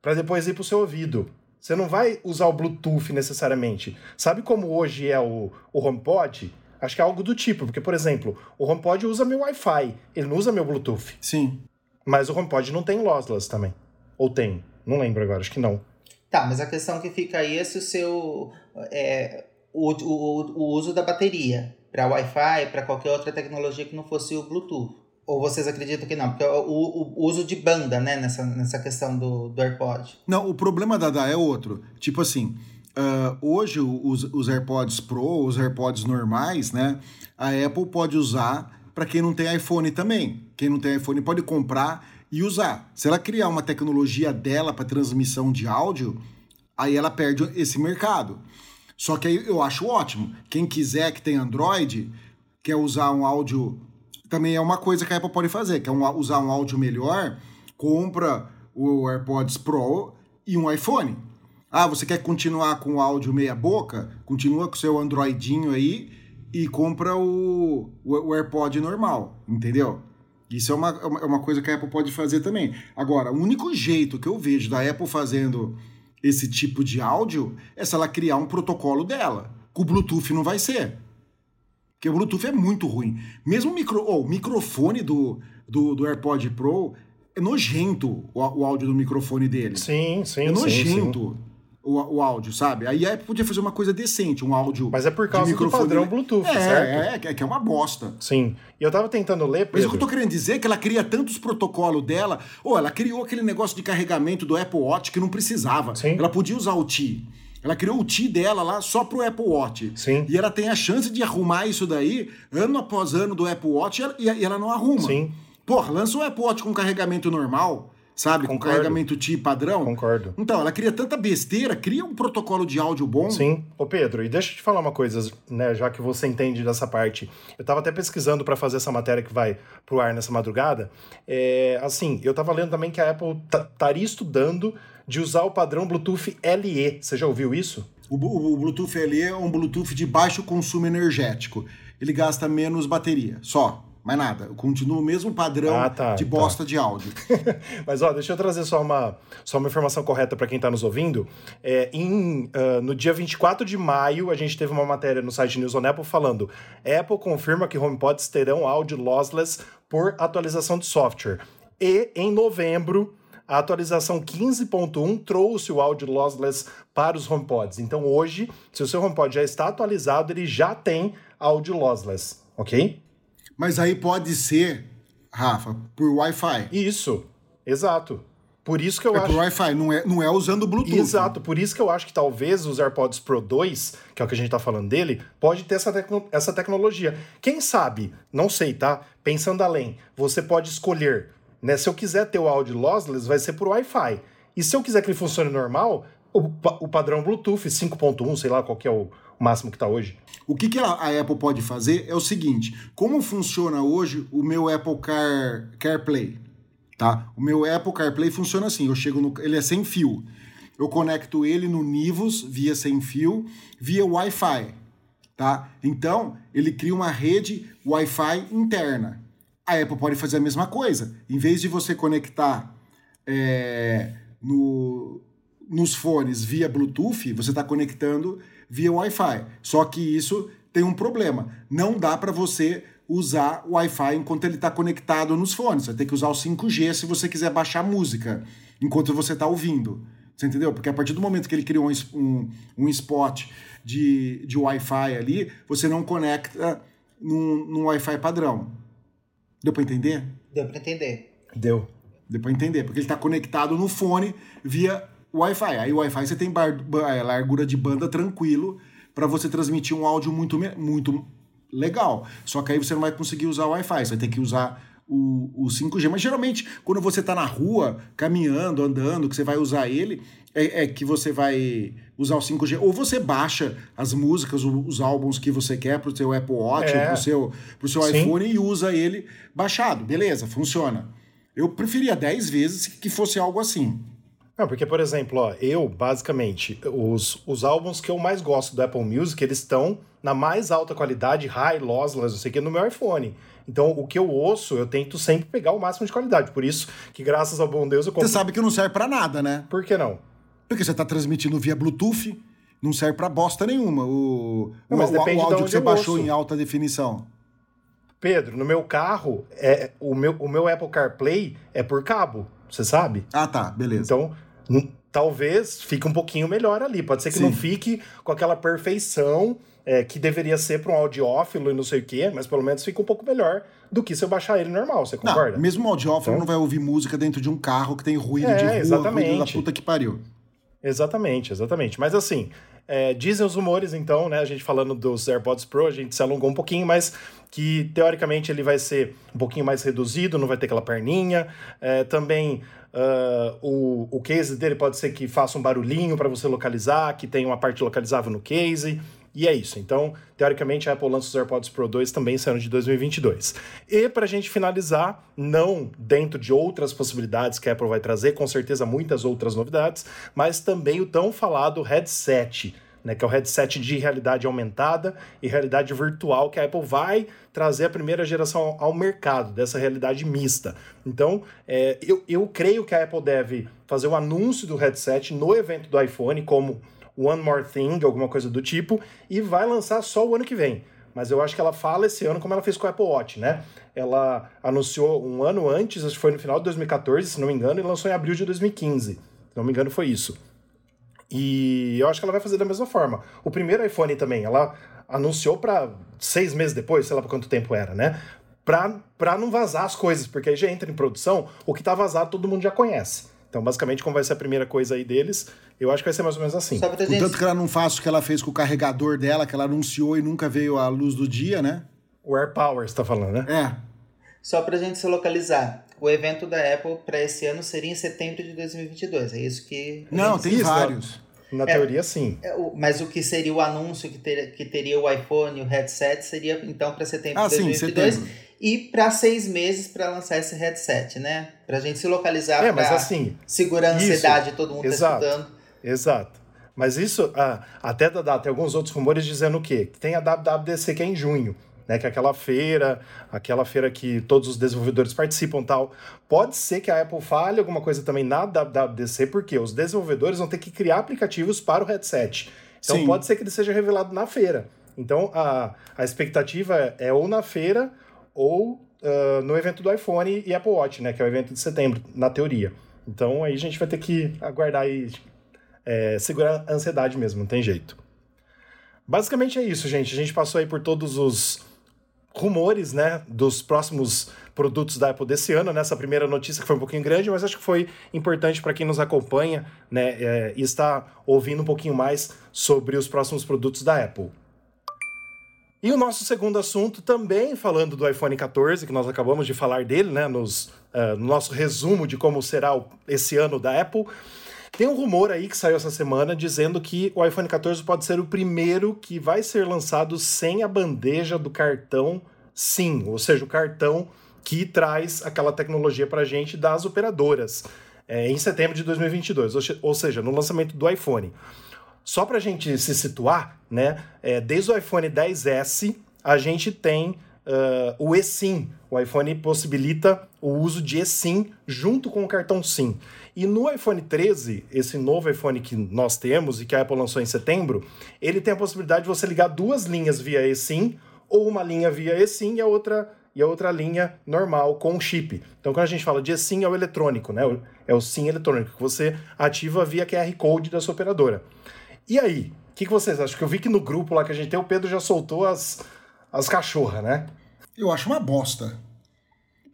para depois ir pro seu ouvido. Você não vai usar o Bluetooth necessariamente. Sabe como hoje é o, o HomePod? Acho que é algo do tipo, porque, por exemplo, o HomePod usa meu Wi-Fi, ele não usa meu Bluetooth. Sim. Mas o HomePod não tem lossless também. Ou tem? Não lembro agora, acho que não. Tá, mas a questão que fica aí é se o seu. É, o, o, o uso da bateria. para Wi-Fi, para qualquer outra tecnologia que não fosse o Bluetooth. Ou vocês acreditam que não? Porque o, o, o uso de banda, né, nessa, nessa questão do, do AirPod. Não, o problema da DA é outro. Tipo assim, uh, hoje os, os AirPods Pro, os AirPods normais, né, a Apple pode usar para quem não tem iPhone também. Quem não tem iPhone pode comprar e usar. Se ela criar uma tecnologia dela para transmissão de áudio, aí ela perde esse mercado. Só que aí eu acho ótimo. Quem quiser que tem Android, quer usar um áudio também é uma coisa que a Apple pode fazer, que é usar um áudio melhor, compra o AirPods Pro e um iPhone. Ah, você quer continuar com o áudio meia boca? Continua com o seu Androidinho aí e compra o, o, AirPod normal, entendeu? Isso é uma, é uma coisa que a Apple pode fazer também. Agora, o único jeito que eu vejo da Apple fazendo esse tipo de áudio é se ela criar um protocolo dela. Com o Bluetooth não vai ser. Porque o Bluetooth é muito ruim. Mesmo o, micro, oh, o microfone do, do, do AirPod Pro é nojento o, o áudio do microfone dele. Sim, sim. É nojento. Sim, sim. O, o, áudio, sabe? Aí a Apple podia fazer uma coisa decente, um áudio. Mas é por causa do padrão Bluetooth, é, certo? É, é, que é uma bosta. Sim. E eu tava tentando ler. Pedro. Mas o que eu tô querendo dizer é que ela cria tantos protocolos dela. Ou ela criou aquele negócio de carregamento do Apple Watch que não precisava. Sim. Ela podia usar o T. Ela criou o T dela lá só pro Apple Watch. Sim. E ela tem a chance de arrumar isso daí ano após ano do Apple Watch e ela, e ela não arruma. Sim. Porra, lança o Apple Watch com carregamento normal, sabe? Concordo. Com carregamento T padrão. Concordo. Então, ela cria tanta besteira, cria um protocolo de áudio bom. Sim. Ô Pedro, e deixa eu te falar uma coisa, né, já que você entende dessa parte. Eu tava até pesquisando para fazer essa matéria que vai pro ar nessa madrugada. É, assim, eu tava lendo também que a Apple estaria estudando de usar o padrão Bluetooth LE. Você já ouviu isso? O, o, Bluetooth LE é um Bluetooth de baixo consumo energético. Ele gasta menos bateria, só. Mais nada. Continua o mesmo padrão ah, tá, de bosta tá. de áudio. Mas ó, deixa eu trazer só uma, só uma informação correta para quem está nos ouvindo. É, em, uh, no dia 24 de maio, a gente teve uma matéria no site News on Apple falando: Apple confirma que HomePods terão áudio lossless por atualização de software. E em novembro, a atualização 15.1 trouxe o áudio lossless para os HomePods. Então hoje, se o seu HomePod já está atualizado, ele já tem áudio lossless, ok? Mas aí pode ser, Rafa, por Wi-Fi. Isso, exato. Por isso que eu é acho. por Wi-Fi, não é, não é usando Bluetooth. Exato, por isso que eu acho que talvez os AirPods Pro 2, que é o que a gente tá falando dele, pode ter essa, tecno... essa tecnologia. Quem sabe, não sei, tá? Pensando além, você pode escolher né? Se eu quiser ter o áudio lossless, vai ser por Wi-Fi. E se eu quiser que ele funcione normal, o, o padrão Bluetooth 5.1, sei lá qual que é o máximo que está hoje. O que, que a, a, Apple pode fazer é o seguinte: como funciona hoje o meu Apple Car, CarPlay? Tá? O meu Apple CarPlay funciona assim: eu chego no. Ele é sem fio. Eu conecto ele no Nivus via sem fio, via Wi-Fi. Tá? Então, ele cria uma rede Wi-Fi interna. A Apple pode fazer a mesma coisa. Em vez de você conectar é, no, nos fones via Bluetooth, você está conectando via Wi-Fi. Só que isso tem um problema. Não dá para você usar o Wi-Fi enquanto ele está conectado nos fones. Você ter que usar o 5G se você quiser baixar música enquanto você está ouvindo. Você entendeu? Porque a partir do momento que ele criou um, um, um spot de, de Wi-Fi ali, você não conecta num, num Wi-Fi padrão. Deu para entender? Deu para entender. Deu. Deu para entender, porque ele está conectado no fone via Wi-Fi. Aí o Wi-Fi você tem bar, é, largura de banda tranquilo para você transmitir um áudio muito, muito legal. Só que aí você não vai conseguir usar o Wi-Fi, você vai ter que usar o, o 5G. Mas geralmente, quando você está na rua, caminhando, andando, que você vai usar ele, é, é, que você vai usar o 5G. Ou você baixa as músicas, os álbuns que você quer para o seu Apple Watch, é. para o seu, pro seu iPhone e usa ele baixado. Beleza, funciona. Eu preferia 10 vezes que fosse algo assim. Não, porque, por exemplo, ó, eu, basicamente, os, os álbuns que eu mais gosto do Apple Music, eles estão na mais alta qualidade, high, lossless, não sei o que, no meu iPhone. Então, o que eu ouço, eu tento sempre pegar o máximo de qualidade. Por isso que, graças ao bom Deus, eu compro... Você sabe que não serve para nada, né? Por que não? Porque você está transmitindo via Bluetooth, não serve para bosta nenhuma. O, não, mas o, depende o áudio que você baixou em alta definição. Pedro, no meu carro, é, o, meu, o meu Apple CarPlay é por cabo, você sabe? Ah, tá, beleza. Então, talvez fique um pouquinho melhor ali. Pode ser que Sim. não fique com aquela perfeição é, que deveria ser para um audiófilo e não sei o quê, mas pelo menos fica um pouco melhor do que se eu baixar ele normal, você concorda? Não, mesmo o audiófono Então- não vai ouvir música dentro de um carro que tem ruído É, de rua, ruído da exatamente. puta que pariu. Exatamente, exatamente. Mas assim, é, dizem os rumores, então, né? A gente falando dos AirPods Pro, a gente se alongou um pouquinho, mas que teoricamente ele vai ser um pouquinho mais reduzido, não vai ter aquela perninha. É, também ah, o, o case dele pode ser que faça um barulhinho para você localizar, que tenha uma parte localizável no case. E é isso. Então, teoricamente, a Apple lança os AirPods Pro 2 também esse ano de 2022. E para a gente finalizar, não dentro de outras possibilidades que a Apple vai trazer, com certeza muitas outras novidades, mas também o tão falado headset, né, que é o headset de realidade aumentada e realidade virtual que a Apple vai trazer a primeira geração ao mercado, dessa realidade mista. Então, é, eu, eu creio que a Apple deve fazer o anúncio do headset no evento do iPhone, como One More Thing, alguma coisa do tipo, e vai lançar só o ano que vem. Mas eu acho que ela fala esse ano como ela fez com o Apple Watch, né? Ela anunciou um ano antes, acho que foi no final de 2014, se não me engano, e lançou em abril de 2015. Se não me engano, foi isso. E eu acho que ela vai fazer da mesma forma. O primeiro iPhone também, ela anunciou para seis meses depois, sei lá por quanto tempo era, né? Pra, pra não vazar as coisas, porque aí já entra em produção, o que tá vazado todo mundo já conhece. Então, basicamente, como vai ser a primeira coisa aí deles, eu acho que vai ser mais ou menos assim. Só pra gente. Que ela não faça o que ela fez com o carregador dela, que ela anunciou e nunca veio à luz do dia, né? O Air Power, você tá falando, né? É. Só pra gente se localizar. O evento da Apple para esse ano seria em setembro de 2022. É isso que. a Não, tem vários. Na teoria, sim. É, o- Mas o que seria o anúncio que, ter, que teria o iPhone e o headset seria então para setembro Ah, de sim, 2022 setembro. e para seis meses para lançar esse headset, né? Pra gente se localizar É, mas pra assim, segurar a isso, ansiedade, todo mundo exato. tá estudando. Exato. Mas isso, ah, até da data, tem alguns outros rumores dizendo o quê? Que tem a WWDC que é em junho, né? Que é aquela feira, aquela feira que todos os desenvolvedores participam e tal. Pode ser que a Apple fale alguma coisa também na WWDC, porque os desenvolvedores vão ter que criar aplicativos para o headset. Então Sim. pode ser que ele seja revelado na feira. Então a, a expectativa é ou na feira ou ah, no evento do iPhone e Apple Watch, né? Que é o evento de setembro, na teoria. Então aí a gente vai ter que aguardar e é, segurar a ansiedade mesmo, não tem jeito. Basicamente é isso, gente. A gente passou aí por todos os rumores, né, dos próximos produtos da Apple desse ano, nessa primeira notícia que foi um pouquinho grande, mas acho que foi importante para quem nos acompanha, né, é, e está ouvindo um pouquinho mais sobre os próximos produtos da Apple. E o nosso segundo assunto, também falando do iPhone 14, que nós acabamos de falar dele, né, nos, ah, no nosso resumo de como será o- esse ano da Apple. Tem um rumor aí que saiu essa semana dizendo que o iPhone 14 pode ser o primeiro que vai ser lançado sem a bandeja do cartão SIM, ou seja, o cartão que traz aquela tecnologia para a gente das operadoras, é, em setembro de 2022, ou, se- ou seja, no lançamento do iPhone. Só para a gente se situar, né? é, desde o iPhone 10S, a gente tem ah, o eSIM. O iPhone possibilita o uso de eSIM junto com o cartão SIM. E no iPhone 13, esse novo iPhone que nós temos e que a Apple lançou em setembro, ele tem a possibilidade de você ligar duas linhas via eSIM ou uma linha via eSIM e a outra e a outra linha normal com chip. Então, quando a gente fala de eSIM, é o eletrônico, né? É o SIM eletrônico, que você ativa via QR Code da sua operadora. E aí? O que, que vocês acham? Que eu vi que no grupo lá que a gente tem, o Pedro já soltou as, as cachorras, né? Eu acho uma bosta.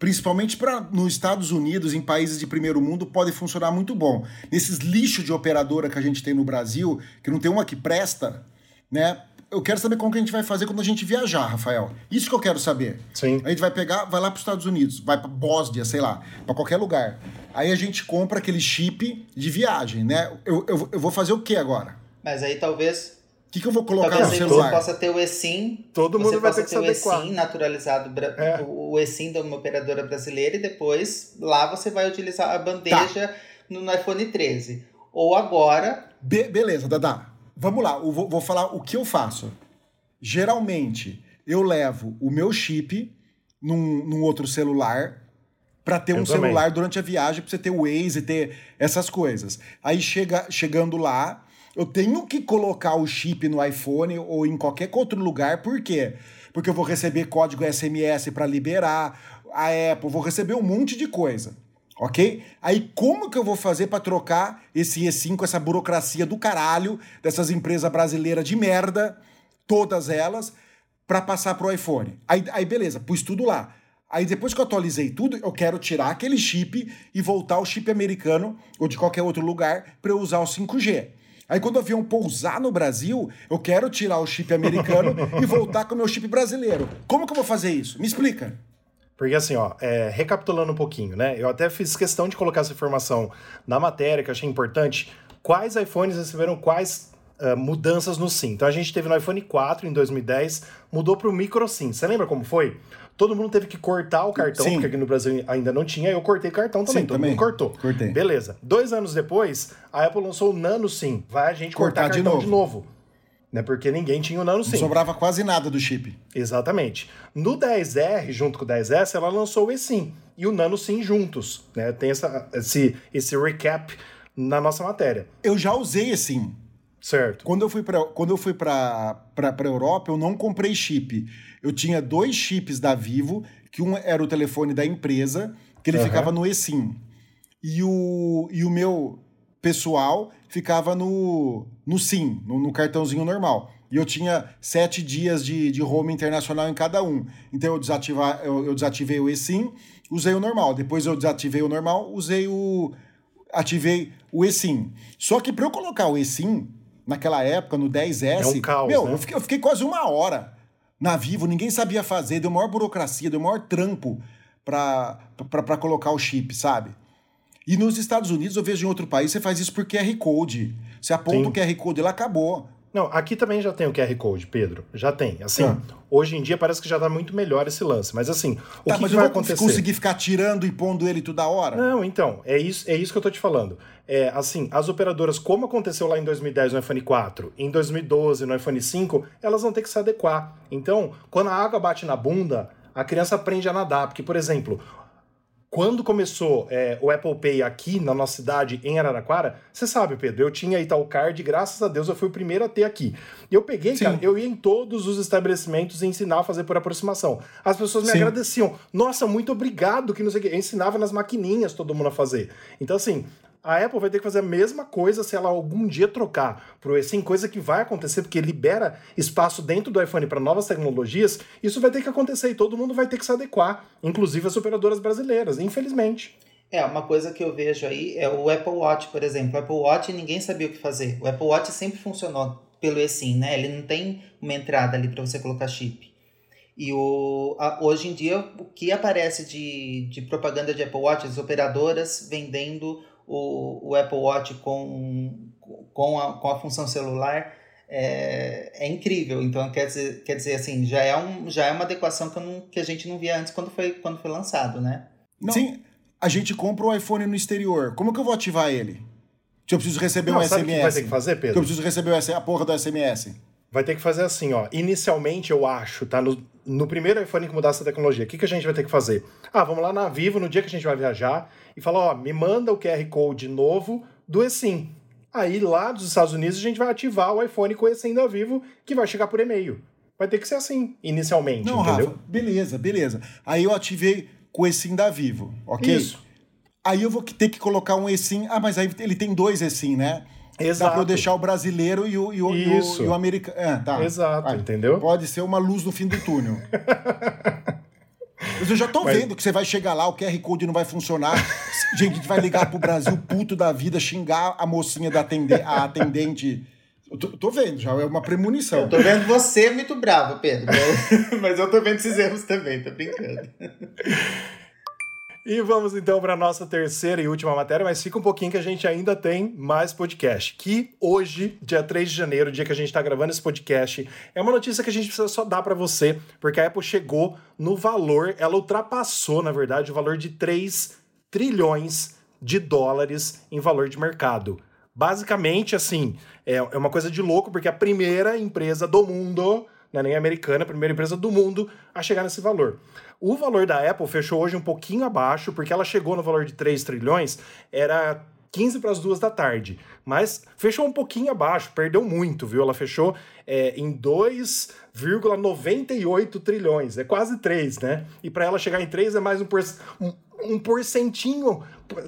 Principalmente para nos Estados Unidos, em países de primeiro mundo, pode funcionar muito bom. Nesses lixos de operadora que a gente tem no Brasil, que não tem uma que presta, né? Eu quero saber como que a gente vai fazer quando a gente viajar, Rafael. Isso que eu quero saber. Sim. A gente vai pegar, vai lá para os Estados Unidos, vai para Bósnia, sei lá, para qualquer lugar. Aí a gente compra aquele chip de viagem, né? Eu, eu, eu vou fazer o que agora? Mas aí talvez, que, que eu vou colocar talvez no celular? você possa ter o eSIM. Todo mundo vai possa ter que se o eSIM naturalizado, É. o eSIM de uma operadora brasileira e depois lá você vai utilizar a bandeja Tá. no, iPhone 13. Ou agora, Be- beleza, Dadá. Vamos lá, eu vou, vou falar o que eu faço. Geralmente, eu levo o meu chip num, num outro celular para ter Eu um também. celular durante a viagem, para você ter o Waze, ter essas coisas. Aí chega, chegando lá, eu tenho que colocar o chip no iPhone ou em qualquer outro lugar, por quê? Porque eu vou receber código SMS para liberar a Apple, vou receber um monte de coisa. Ok? Aí como que eu vou fazer para trocar esse E5 com essa burocracia do caralho dessas empresas brasileiras de merda, todas elas, para passar pro iPhone? Aí, aí beleza, pus tudo lá. Aí depois que eu atualizei tudo, eu quero tirar aquele chip e voltar ao chip americano ou de qualquer outro lugar para eu usar o 5G. Aí quando o avião pousar no Brasil, eu quero tirar o chip americano e voltar com o meu chip brasileiro. Como que eu vou fazer isso? Me explica. Porque assim, ó, é, recapitulando um pouquinho, né? Eu até fiz questão de colocar essa informação na matéria, que eu achei importante. Quais iPhones receberam quais uh, mudanças no SIM? Então a gente teve no iPhone 4 em 2010, mudou para o micro SIM. Você lembra como foi? Todo mundo teve que cortar o cartão, Sim. porque aqui no Brasil ainda não tinha. Eu cortei cartão também, Sim, todo também. mundo cortou. Cortei. Beleza. Dois anos depois, a Apple lançou o Nano SIM. Vai a gente cortar, cortar de novo. de novo né? Porque ninguém tinha o Nano SIM. Não sobrava quase nada do chip. Exatamente. No 10R, junto com o 10S, ela lançou o eSIM e o Nano SIM juntos, né? Tem essa, esse, esse recap na nossa matéria. Eu já usei eSIM. Certo. Quando eu fui para quando eu fui para para Europa, eu não comprei chip. Eu tinha dois chips da Vivo, que um era o telefone da empresa, que ele uhum. ficava no eSIM. E o, e o meu pessoal ficava no, no SIM, no, no cartãozinho normal. E eu tinha sete dias de, de home internacional em cada um. Então eu, desativar, eu, eu desativei o eSIM, usei o normal. Depois eu desativei o normal, usei o. ativei o eSIM. Só que para eu colocar o eSIM, naquela época, no 10S. É um caos, meu, né? eu, fiquei, eu fiquei quase uma hora na Vivo, ninguém sabia fazer, deu maior burocracia, deu maior trampo para colocar o chip, sabe? E nos Estados Unidos, eu vejo em outro país, você faz isso por QR Code. Você aponta Sim. o QR Code, ele acabou. Não, aqui também já tem o QR Code, Pedro. Já tem. Assim, ah. hoje em dia parece que já tá muito melhor esse lance. Mas assim, o tá, que, que vai acontecer? conseguir ficar tirando e pondo ele toda hora? Não, então, é isso, é isso que eu tô te falando. É, assim, as operadoras, como aconteceu lá em 2010 no iPhone 4, em 2012 no iPhone 5, elas vão ter que se adequar. Então, quando a água bate na bunda, a criança aprende a nadar. Porque, por exemplo, quando começou é, o Apple Pay aqui na nossa cidade, em Araraquara, você sabe, Pedro, eu tinha Itaú Card, graças a Deus eu fui o primeiro a ter aqui. Eu peguei, Sim. cara, eu ia em todos os estabelecimentos e ensinar a fazer por aproximação. As pessoas me Sim. agradeciam. Nossa, muito obrigado, que não sei o quê. Eu ensinava nas maquininhas todo mundo a fazer. Então, assim, a Apple vai ter que fazer a mesma coisa se ela algum dia trocar pro eSIM, coisa que vai acontecer porque libera espaço dentro do iPhone para novas tecnologias. Isso vai ter que acontecer e todo mundo vai ter que se adequar, inclusive as operadoras brasileiras, infelizmente. É, uma coisa que eu vejo aí é o Apple Watch, por exemplo. O Apple Watch ninguém sabia o que fazer. O Apple Watch sempre funcionou pelo eSIM, né? Ele não tem uma entrada ali para você colocar chip. E o, a, hoje em dia, o que aparece de, de propaganda de Apple Watch, as operadoras vendendo o, o Apple Watch com, com, a, com a função celular é, é incrível. Então, quer dizer, quer dizer assim, já é, um, já é uma adequação que, não, que a gente não via antes quando foi, quando foi lançado, né? Não. Sim, a gente compra o iPhone no exterior. Como que eu vou ativar ele? Se eu preciso receber não, um sabe SMS. Que vai ter que fazer, Pedro? Que eu preciso receber a porra do SMS. Vai ter que fazer assim, ó. Inicialmente, eu acho, tá? No, no primeiro iPhone que mudar essa tecnologia, o que, que a gente vai ter que fazer? Ah, vamos lá na Vivo, no dia que a gente vai viajar, e falar, ó, me manda o QR Code novo do eSIM. Aí lá dos Estados Unidos a gente vai ativar o iPhone com o eSIM da Vivo, que vai chegar por e-mail. Vai ter que ser assim, inicialmente, Não, entendeu? Rafa, beleza, beleza. Aí eu ativei com o eSIM da Vivo, ok? Isso. Aí eu vou ter que colocar um eSIM. Ah, mas aí ele tem dois eSIM, né? Exato. Dá pra eu deixar o brasileiro e o, e o, e o, e o americano. É, tá. Exato, Vai. entendeu? Pode ser uma luz no fim do túnel. Mas eu já tô Mas... vendo que você vai chegar lá, o QR Code não vai funcionar. Gente, a gente vai ligar pro Brasil puto da vida, xingar a mocinha da atende a atendente. Eu tô, tô, vendo, já é uma premonição. Eu tô vendo você muito bravo, Pedro. Mas eu tô vendo esses erros também, tô brincando. E vamos então para a nossa terceira e última matéria, mas fica um pouquinho que a gente ainda tem mais podcast. Que hoje, dia 3 de janeiro, dia que a gente está gravando esse podcast, é uma notícia que a gente precisa só dar para você, porque a Apple chegou no valor, ela ultrapassou, na verdade, o valor de 3 trilhões de dólares em valor de mercado. Basicamente, assim, é, é uma coisa de louco, porque a primeira empresa do mundo não é nem americana, a primeira empresa do mundo a chegar nesse valor. O valor da Apple fechou hoje um pouquinho abaixo, porque ela chegou no valor de 3 trilhões, era 15 para as duas da tarde. Mas fechou um pouquinho abaixo, perdeu muito, viu? Ela fechou é, em 2,98 trilhões, é quase 3, né? E para ela chegar em 3 é mais um, um, um porcentinho,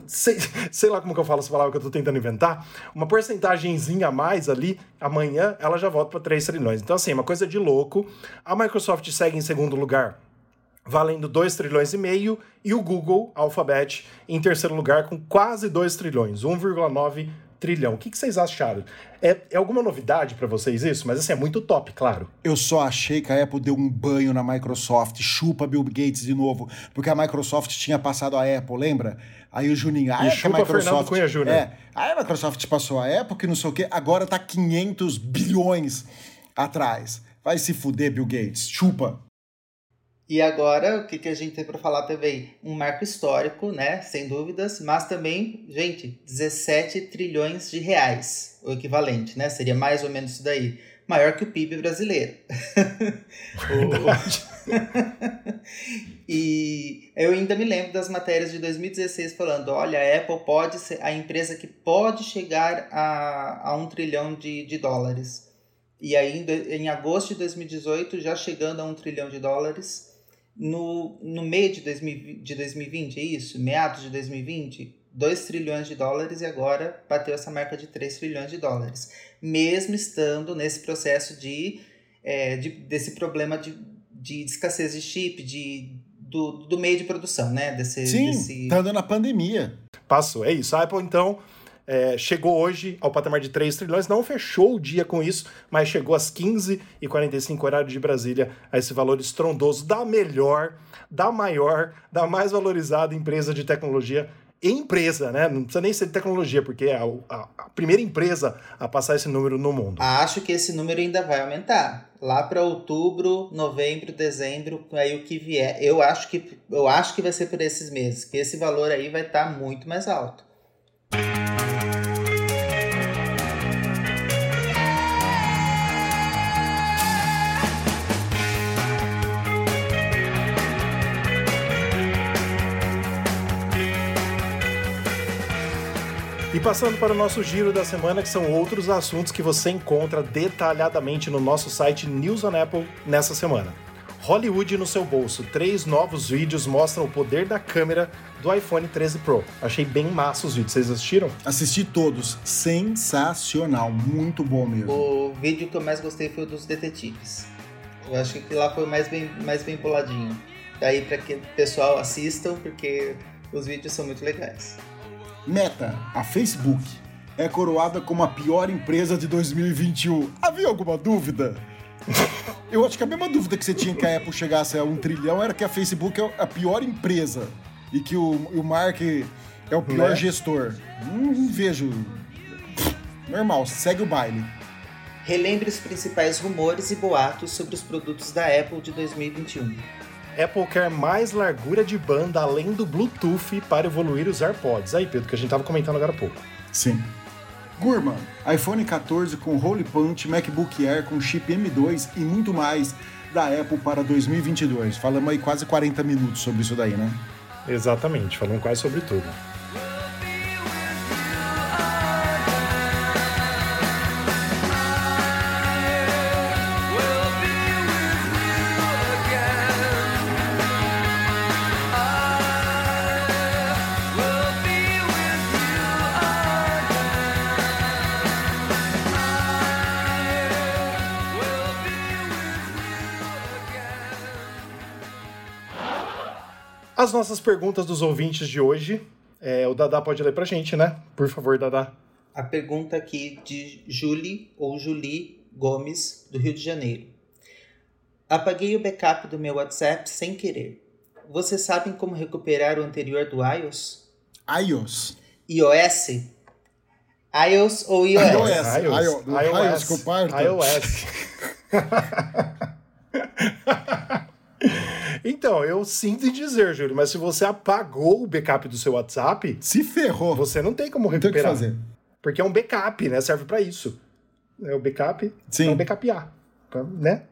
sei, sei lá como que eu falo essa palavra que eu tô tentando inventar, uma porcentagemzinha a mais ali, amanhã ela já volta para 3 trilhões. Então, assim, é uma coisa de louco. A Microsoft segue em segundo lugar, valendo 2 trilhões e meio, e o Google, Alphabet, em terceiro lugar com quase 2 trilhões, 1,9 trilhão. O que, que vocês acharam? É, é alguma novidade para vocês isso? Mas assim, é muito top, claro. Eu só achei que a Apple deu um banho na Microsoft, chupa Bill Gates de novo, porque a Microsoft tinha passado a Apple, lembra? Aí o Juninho, ah, E é que a chupa Microsoft... Fernando Cunha Jr.. É, aí a Microsoft passou a Apple, que não sei o quê, agora tá 500 bilhões atrás. Vai se fuder, Bill Gates, chupa. E agora, o que, que a gente tem para falar também? Um marco histórico, né? Sem dúvidas, mas também, gente, 17 trilhões de reais, o equivalente, né? Seria mais ou menos isso daí. Maior que o PIB brasileiro. E eu ainda me lembro das matérias de 2016 falando: olha, a Apple pode ser a empresa que pode chegar a, a um trilhão de, de dólares. E aí, em agosto de 2018, já chegando a um trilhão de dólares. No, no meio de, 2020, de 2020, é isso? Meados de 2020, 2 trilhões de dólares e agora bateu essa marca de 3 trilhões de dólares. Mesmo estando nesse processo de, é, de desse problema de, de escassez de chip, de, do, do meio de produção, né? Desse, Sim, desse... tá dando a pandemia. Passou, é isso. A Apple, então, é, chegou hoje ao patamar de 3 trilhões, não fechou o dia com isso, mas chegou às 15h45, horário de Brasília, a esse valor estrondoso da melhor, da maior, da mais valorizada empresa de tecnologia. Empresa, né? Não precisa nem ser de tecnologia, porque é a, a- a primeira empresa a passar esse número no mundo. Acho que esse número ainda vai aumentar. Lá para outubro, novembro, dezembro, aí o que vier. Eu acho que eu acho que vai ser por esses meses, que esse valor aí vai estar muito mais alto. E passando para o nosso giro da semana, que são outros assuntos que você encontra detalhadamente no nosso site News on Apple nessa semana. Hollywood no seu bolso. Três novos vídeos mostram o poder da câmera do iPhone 13 Pro. Achei bem massa os vídeos. Vocês assistiram? Assisti todos. Sensacional. Muito bom mesmo. O vídeo que eu mais gostei foi o dos detetives. Eu acho que lá foi o mais bem, mais bem puladinho. Daí para que o pessoal assistam, porque os vídeos são muito legais. Meta, a Facebook, é coroada como a pior empresa de 2021. Havia alguma dúvida? Eu acho que a mesma dúvida que você tinha que a Apple chegasse a um trilhão era que a Facebook é a pior empresa e que o, o Mark é o pior Né? gestor. Não, não vejo. Normal, segue o baile. Relembre os principais rumores e boatos sobre os produtos da Apple de 2021. Apple quer mais largura de banda além do Bluetooth para evoluir os AirPods. Aí, Pedro, que a gente tava comentando agora há pouco. Sim. Gurman, iPhone 14 com Hole Punch, MacBook Air com chip M2 e muito mais da Apple para 2022. Falamos aí quase 40 minutos sobre isso daí, né? Exatamente, falando quase sobre tudo. As nossas perguntas dos ouvintes de hoje, é, o Dadá pode ler pra gente, né? Por favor, Dadá. A pergunta aqui de Julie ou Julie Gomes, do Rio de Janeiro. Apaguei o backup do meu WhatsApp sem querer. Vocês sabem como recuperar o anterior do iOS? iOS. iOS? iOS ou iOS? iOS. iOS. iOS que eu parto. iOS. então, eu sinto em dizer, Júlio, mas se você apagou o backup do seu WhatsApp, Se ferrou. você não tem como não tem que recuperar. fazer. Porque é um backup, né? Serve pra isso. É o backup Sim. pra backupear. Pra, né?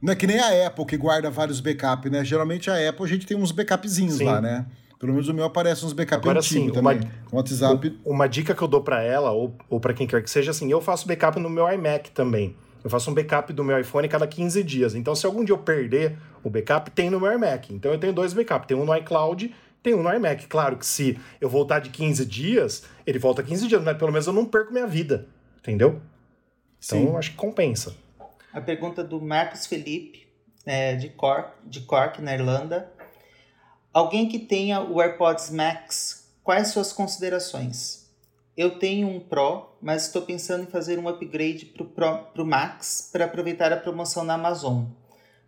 Não é que nem a Apple que guarda vários backups, né? Geralmente a Apple a gente tem uns backupzinhos Sim. lá, né? Pelo menos o meu aparece uns backup Agora antigos sim, também. uma- WhatsApp. Uma dica que eu dou pra ela, ou, ou para quem quer que seja, assim, eu faço backup no meu iMac também. Eu faço um backup do meu iPhone cada 15 dias. Então, se algum dia eu perder o backup, tem no meu iMac. Então, eu tenho dois backups. Tem um no iCloud tem um no iMac. Claro que se eu voltar de 15 dias, ele volta 15 dias, mas pelo menos eu não perco minha vida. Entendeu? Então, Sim. acho que compensa. A pergunta do Marcos Felipe, é, de, Cork, de Cork, na Irlanda. Alguém que tenha o AirPods Max, quais suas considerações? Eu tenho um Pro, mas estou pensando em fazer um upgrade para o Max para aproveitar a promoção na Amazon.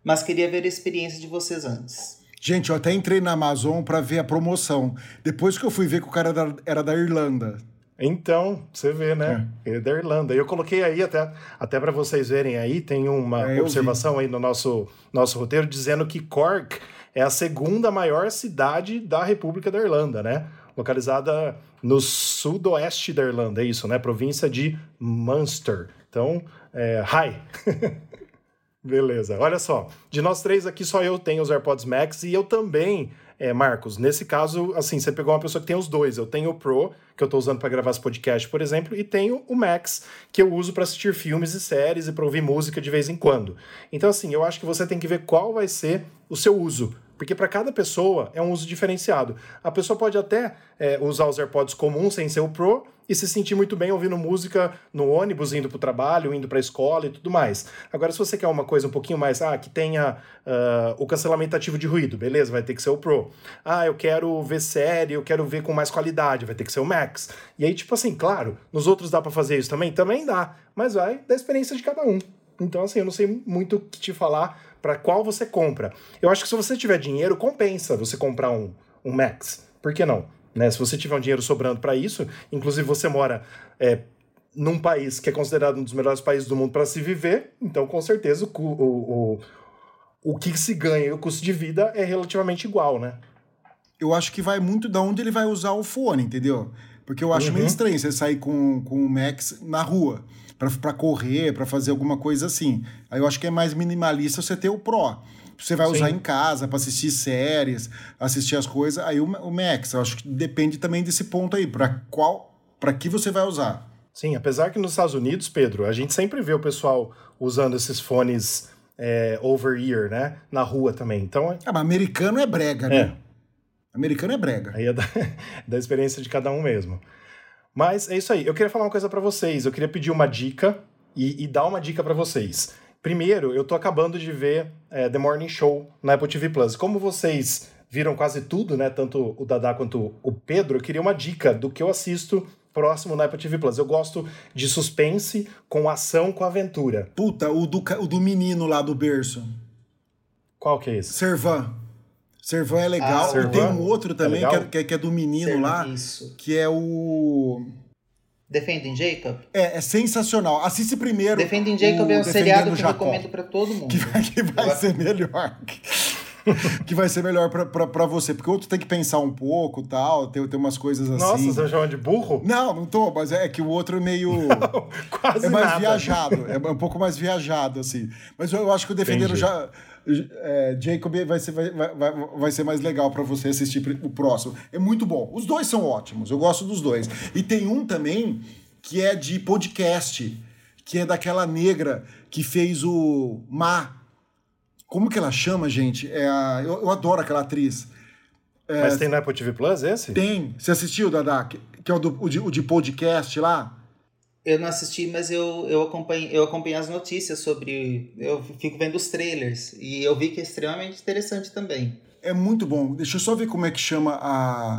Mas queria ver a experiência de vocês antes. Gente, eu até entrei na Amazon pra ver a promoção. Depois que eu fui ver que o cara era, era da Irlanda. Então, você vê, né? É. da Irlanda. Eu coloquei aí, até, até para vocês verem aí, tem uma É, observação aí no nosso, nosso roteiro dizendo que Cork é a segunda maior cidade da República da Irlanda, né? Localizada no sudoeste da Irlanda, é isso, né? Província de Munster. Então, é, hi! Beleza, olha só. De nós três aqui, só eu tenho os AirPods Max e eu também, é, Marcos, nesse caso, assim, você pegou uma pessoa que tem os dois. Eu tenho o Pro, que eu tô usando para gravar esse podcast, por exemplo, e tenho o Max, que eu uso para assistir filmes e séries e para ouvir música de vez em quando. Então, assim, eu acho que você tem que ver qual vai ser o seu uso. Porque para cada pessoa é um uso diferenciado. A pessoa pode até é, usar os AirPods comuns sem ser o Pro e se sentir muito bem ouvindo música no ônibus, indo para o trabalho, indo para a escola e tudo mais. Agora, se você quer uma coisa um pouquinho mais, ah, que tenha uh, o cancelamento ativo de ruído, beleza, vai ter que ser o Pro. Ah, eu quero ver série, eu quero ver com mais qualidade, vai ter que ser o Max. E aí, tipo assim, claro, nos outros dá para fazer isso também? Também dá, mas vai da experiência de cada um. Então, assim, eu não sei muito o que te falar para qual você compra. Eu acho que se você tiver dinheiro, compensa você comprar um, um Max. Por que não? Né? Se você tiver um dinheiro sobrando para isso, inclusive você mora é, num país que é considerado um dos melhores países do mundo para se viver, então com certeza o, o, o, o que se ganha e o custo de vida é relativamente igual, né? Eu acho que vai muito da onde ele vai usar o fone, entendeu? Porque eu acho Uhum. meio estranho você sair com, com o Max na rua pra correr, pra fazer alguma coisa assim. Aí eu acho que é mais minimalista você ter o Pro. Você vai usar Sim. em casa pra assistir séries, assistir as coisas. Aí o, o Max, eu acho que depende também desse ponto aí, Pra qual, para que você vai usar. Sim, apesar que nos Estados Unidos, Pedro, a gente sempre vê o pessoal usando esses fones é, over-ear, né? Na rua também. Então, Ah, mas americano é brega, né? é, Americano é brega. Aí é da, da experiência de cada um mesmo. Mas é isso aí. Eu queria falar uma coisa pra vocês. Eu queria pedir uma dica e, e dar uma dica pra vocês. Primeiro, eu tô acabando de ver é, The Morning Show na Apple TV Plus. Como vocês viram quase tudo, né? Tanto o Dadá quanto o Pedro, eu queria uma dica do que eu assisto próximo na Apple TV Plus. Eu gosto de suspense com ação com aventura. Puta, o do, o do menino lá do berço. Qual que é esse? Servan. Servan é legal. Ah, e Servan? tem um outro também É que, legal? é, que é- que é do menino lá, Isso. que é o. Defendem Jacob? É, é sensacional. Assiste primeiro. Defendem Jacob o é um seriado que eu recomendo pra todo mundo. Que vai, que vai Eu- ser melhor. que vai ser melhor pra, pra, pra você. Porque o outro tem que pensar um pouco tal, tem, tem umas coisas Nossa, assim. você chama de burro? Não, não tô, mas é que o outro é meio. Quase É mais nada. viajado, é um pouco mais viajado, assim. Mas eu acho que o Defendendo Entendi. já. É, Jacob vai ser, vai, vai, vai- ser mais legal pra você assistir o próximo. É muito bom. Os dois são ótimos, eu gosto dos dois. E tem um também que é de podcast, que é daquela negra que fez o Ma. Como que ela chama, gente? É a, eu, eu adoro aquela atriz. Mas tem na Apple TV Plus esse? Tem. Você assistiu, Dadá? Que, que é o, do, o, de, o de podcast lá? Eu não assisti, mas eu, eu, acompanho, eu acompanho as notícias sobre. Eu fico vendo os trailers. E eu vi que é extremamente interessante também. É muito bom. Deixa eu só ver como é que chama a.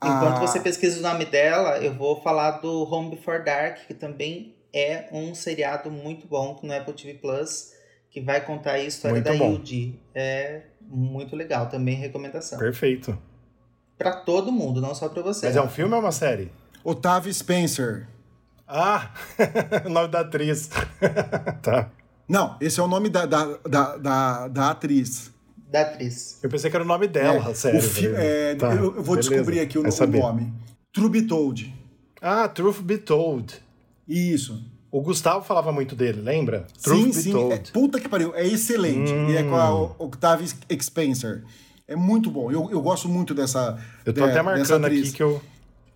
a- Enquanto você pesquisa o nome dela, eu vou falar do Home Before Dark, que também é um seriado muito bom no Apple TV Plus, que vai contar a história Muito da bom. Yuji. É muito legal, também recomendação. Perfeito. Pra todo mundo, não só pra você. Mas é um filme ou é uma série? Otávio Spencer. Ah, o nome da atriz. tá. Não, esse é o nome da, da, da, da, da atriz. Da atriz. Eu pensei que era o nome dela, É, a série. o fi- é, Tá, eu, eu vou beleza. descobrir aqui o, o nome. True Be Told. Ah, Truth Be Told. Isso. O Gustavo falava muito dele, lembra? sim, Truth Be sim. Told. É, puta que pariu. É excelente. Hum. E é com a O- Octavia Spencer. É muito bom. Eu, eu gosto muito dessa. Eu tô de- até marcando aqui que eu.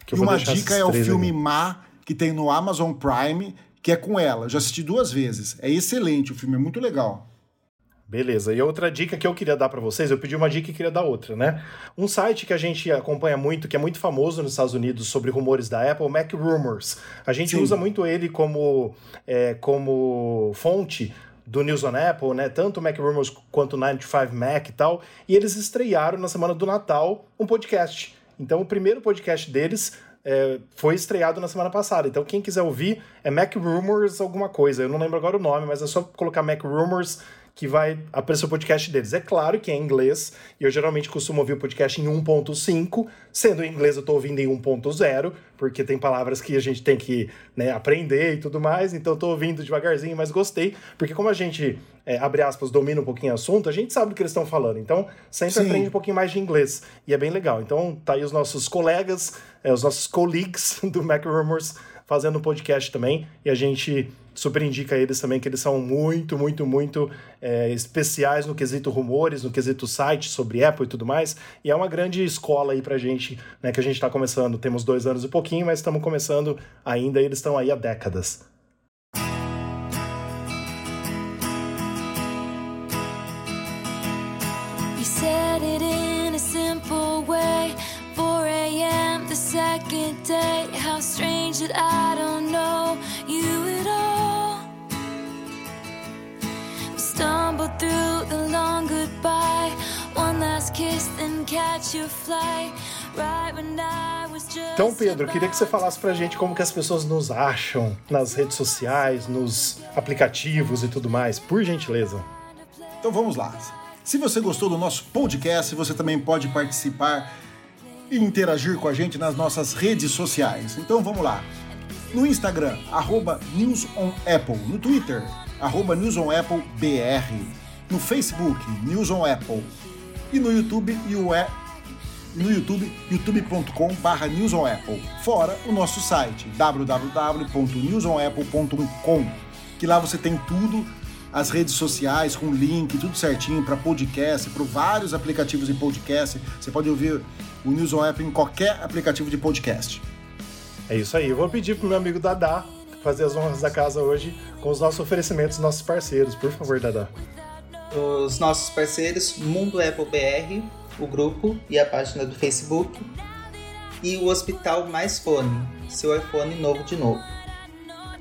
Que eu E vou uma dica é o filme aqui. Ma, que tem no Amazon Prime, que é com ela. Já assisti duas vezes. É excelente o filme, é muito legal. Beleza. E outra dica que eu queria dar para vocês, eu pedi uma dica e queria dar outra, né? Um site que a gente acompanha muito, que é muito famoso nos Estados Unidos sobre rumores da Apple, Mac Rumors. A gente Sim. usa muito ele como, é, como fonte do News on Apple, né? Tanto o Mac Rumors quanto o 95 Mac e tal. E eles estrearam na semana do Natal um podcast. Então, o primeiro podcast deles é, foi estreado na semana passada. Então, quem quiser ouvir é Mac Rumors alguma coisa. Eu não lembro agora o nome, mas é só colocar Mac Rumors que vai aparecer o podcast deles. É claro que é em inglês, e eu geralmente costumo ouvir o podcast em 1.5, sendo em inglês eu estou ouvindo em 1.0, porque tem palavras que a gente tem que né, aprender e tudo mais, então estou ouvindo devagarzinho, mas gostei, porque como a gente, é, abre aspas, domina um pouquinho o assunto, a gente sabe do que eles estão falando, então sempre Sim. aprende um pouquinho mais de inglês, e é bem legal. Então tá aí os nossos colegas, é, os nossos colleagues do Mac Rumors fazendo podcast também, e a gente super indica eles também, que eles são muito, muito, muito é, especiais no quesito rumores, no quesito site sobre Apple e tudo mais. E é uma grande escola aí pra gente, né? Que a gente tá começando. Temos dois anos e pouquinho, mas estamos começando ainda e eles estão aí há décadas. That I don't know you at all. We stumbled through the long goodbye. One last kiss, then catch your flight. Então, Pedro, queria que você falasse pra gente como que as pessoas nos acham nas redes sociais, nos aplicativos e tudo mais, por gentileza. Então vamos lá. Se você gostou do nosso podcast, você também pode participar e interagir com a gente nas nossas redes sociais. Então vamos lá. No Instagram, arroba NewsOnApple. No Twitter, arroba NewsOnAppleBR. No Facebook, NewsOnApple. E no YouTube, UE, no YouTube, youtube.com.br newsonapple. Fora o nosso site, www.newsonapple.com, que lá você tem tudo, as redes sociais com link, tudo certinho para podcast, para vários aplicativos de podcast. Você pode ouvir o News on App em qualquer aplicativo de podcast. É isso aí. Eu vou pedir pro meu amigo Dadá fazer as honras da casa hoje com os nossos oferecimentos, nossos parceiros. Por favor, Dadá. Os nossos parceiros, Mundo Apple BR, o grupo e a página do Facebook. E o Hospital Mais Fone, seu iPhone novo de novo.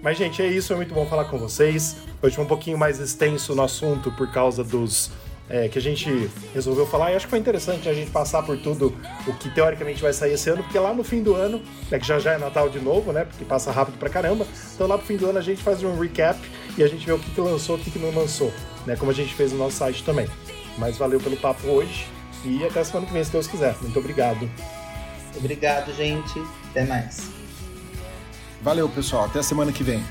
Mas, gente, é isso. É muito bom falar com vocês. Hoje foi um pouquinho mais extenso no assunto por causa dos é, que a gente resolveu falar. E acho que foi interessante a gente passar por tudo o que teoricamente vai sair esse ano, porque lá no fim do ano, né, que já já é Natal de novo, né? Porque passa rápido pra caramba. Então lá pro fim do ano a gente faz um recap e a gente vê o que, que lançou, o que, que não lançou, né? Como a gente fez no nosso site também. Mas valeu pelo papo hoje e até semana que vem, se Deus quiser. Muito obrigado. Obrigado, gente. Até mais. Valeu, pessoal. Até a semana que vem.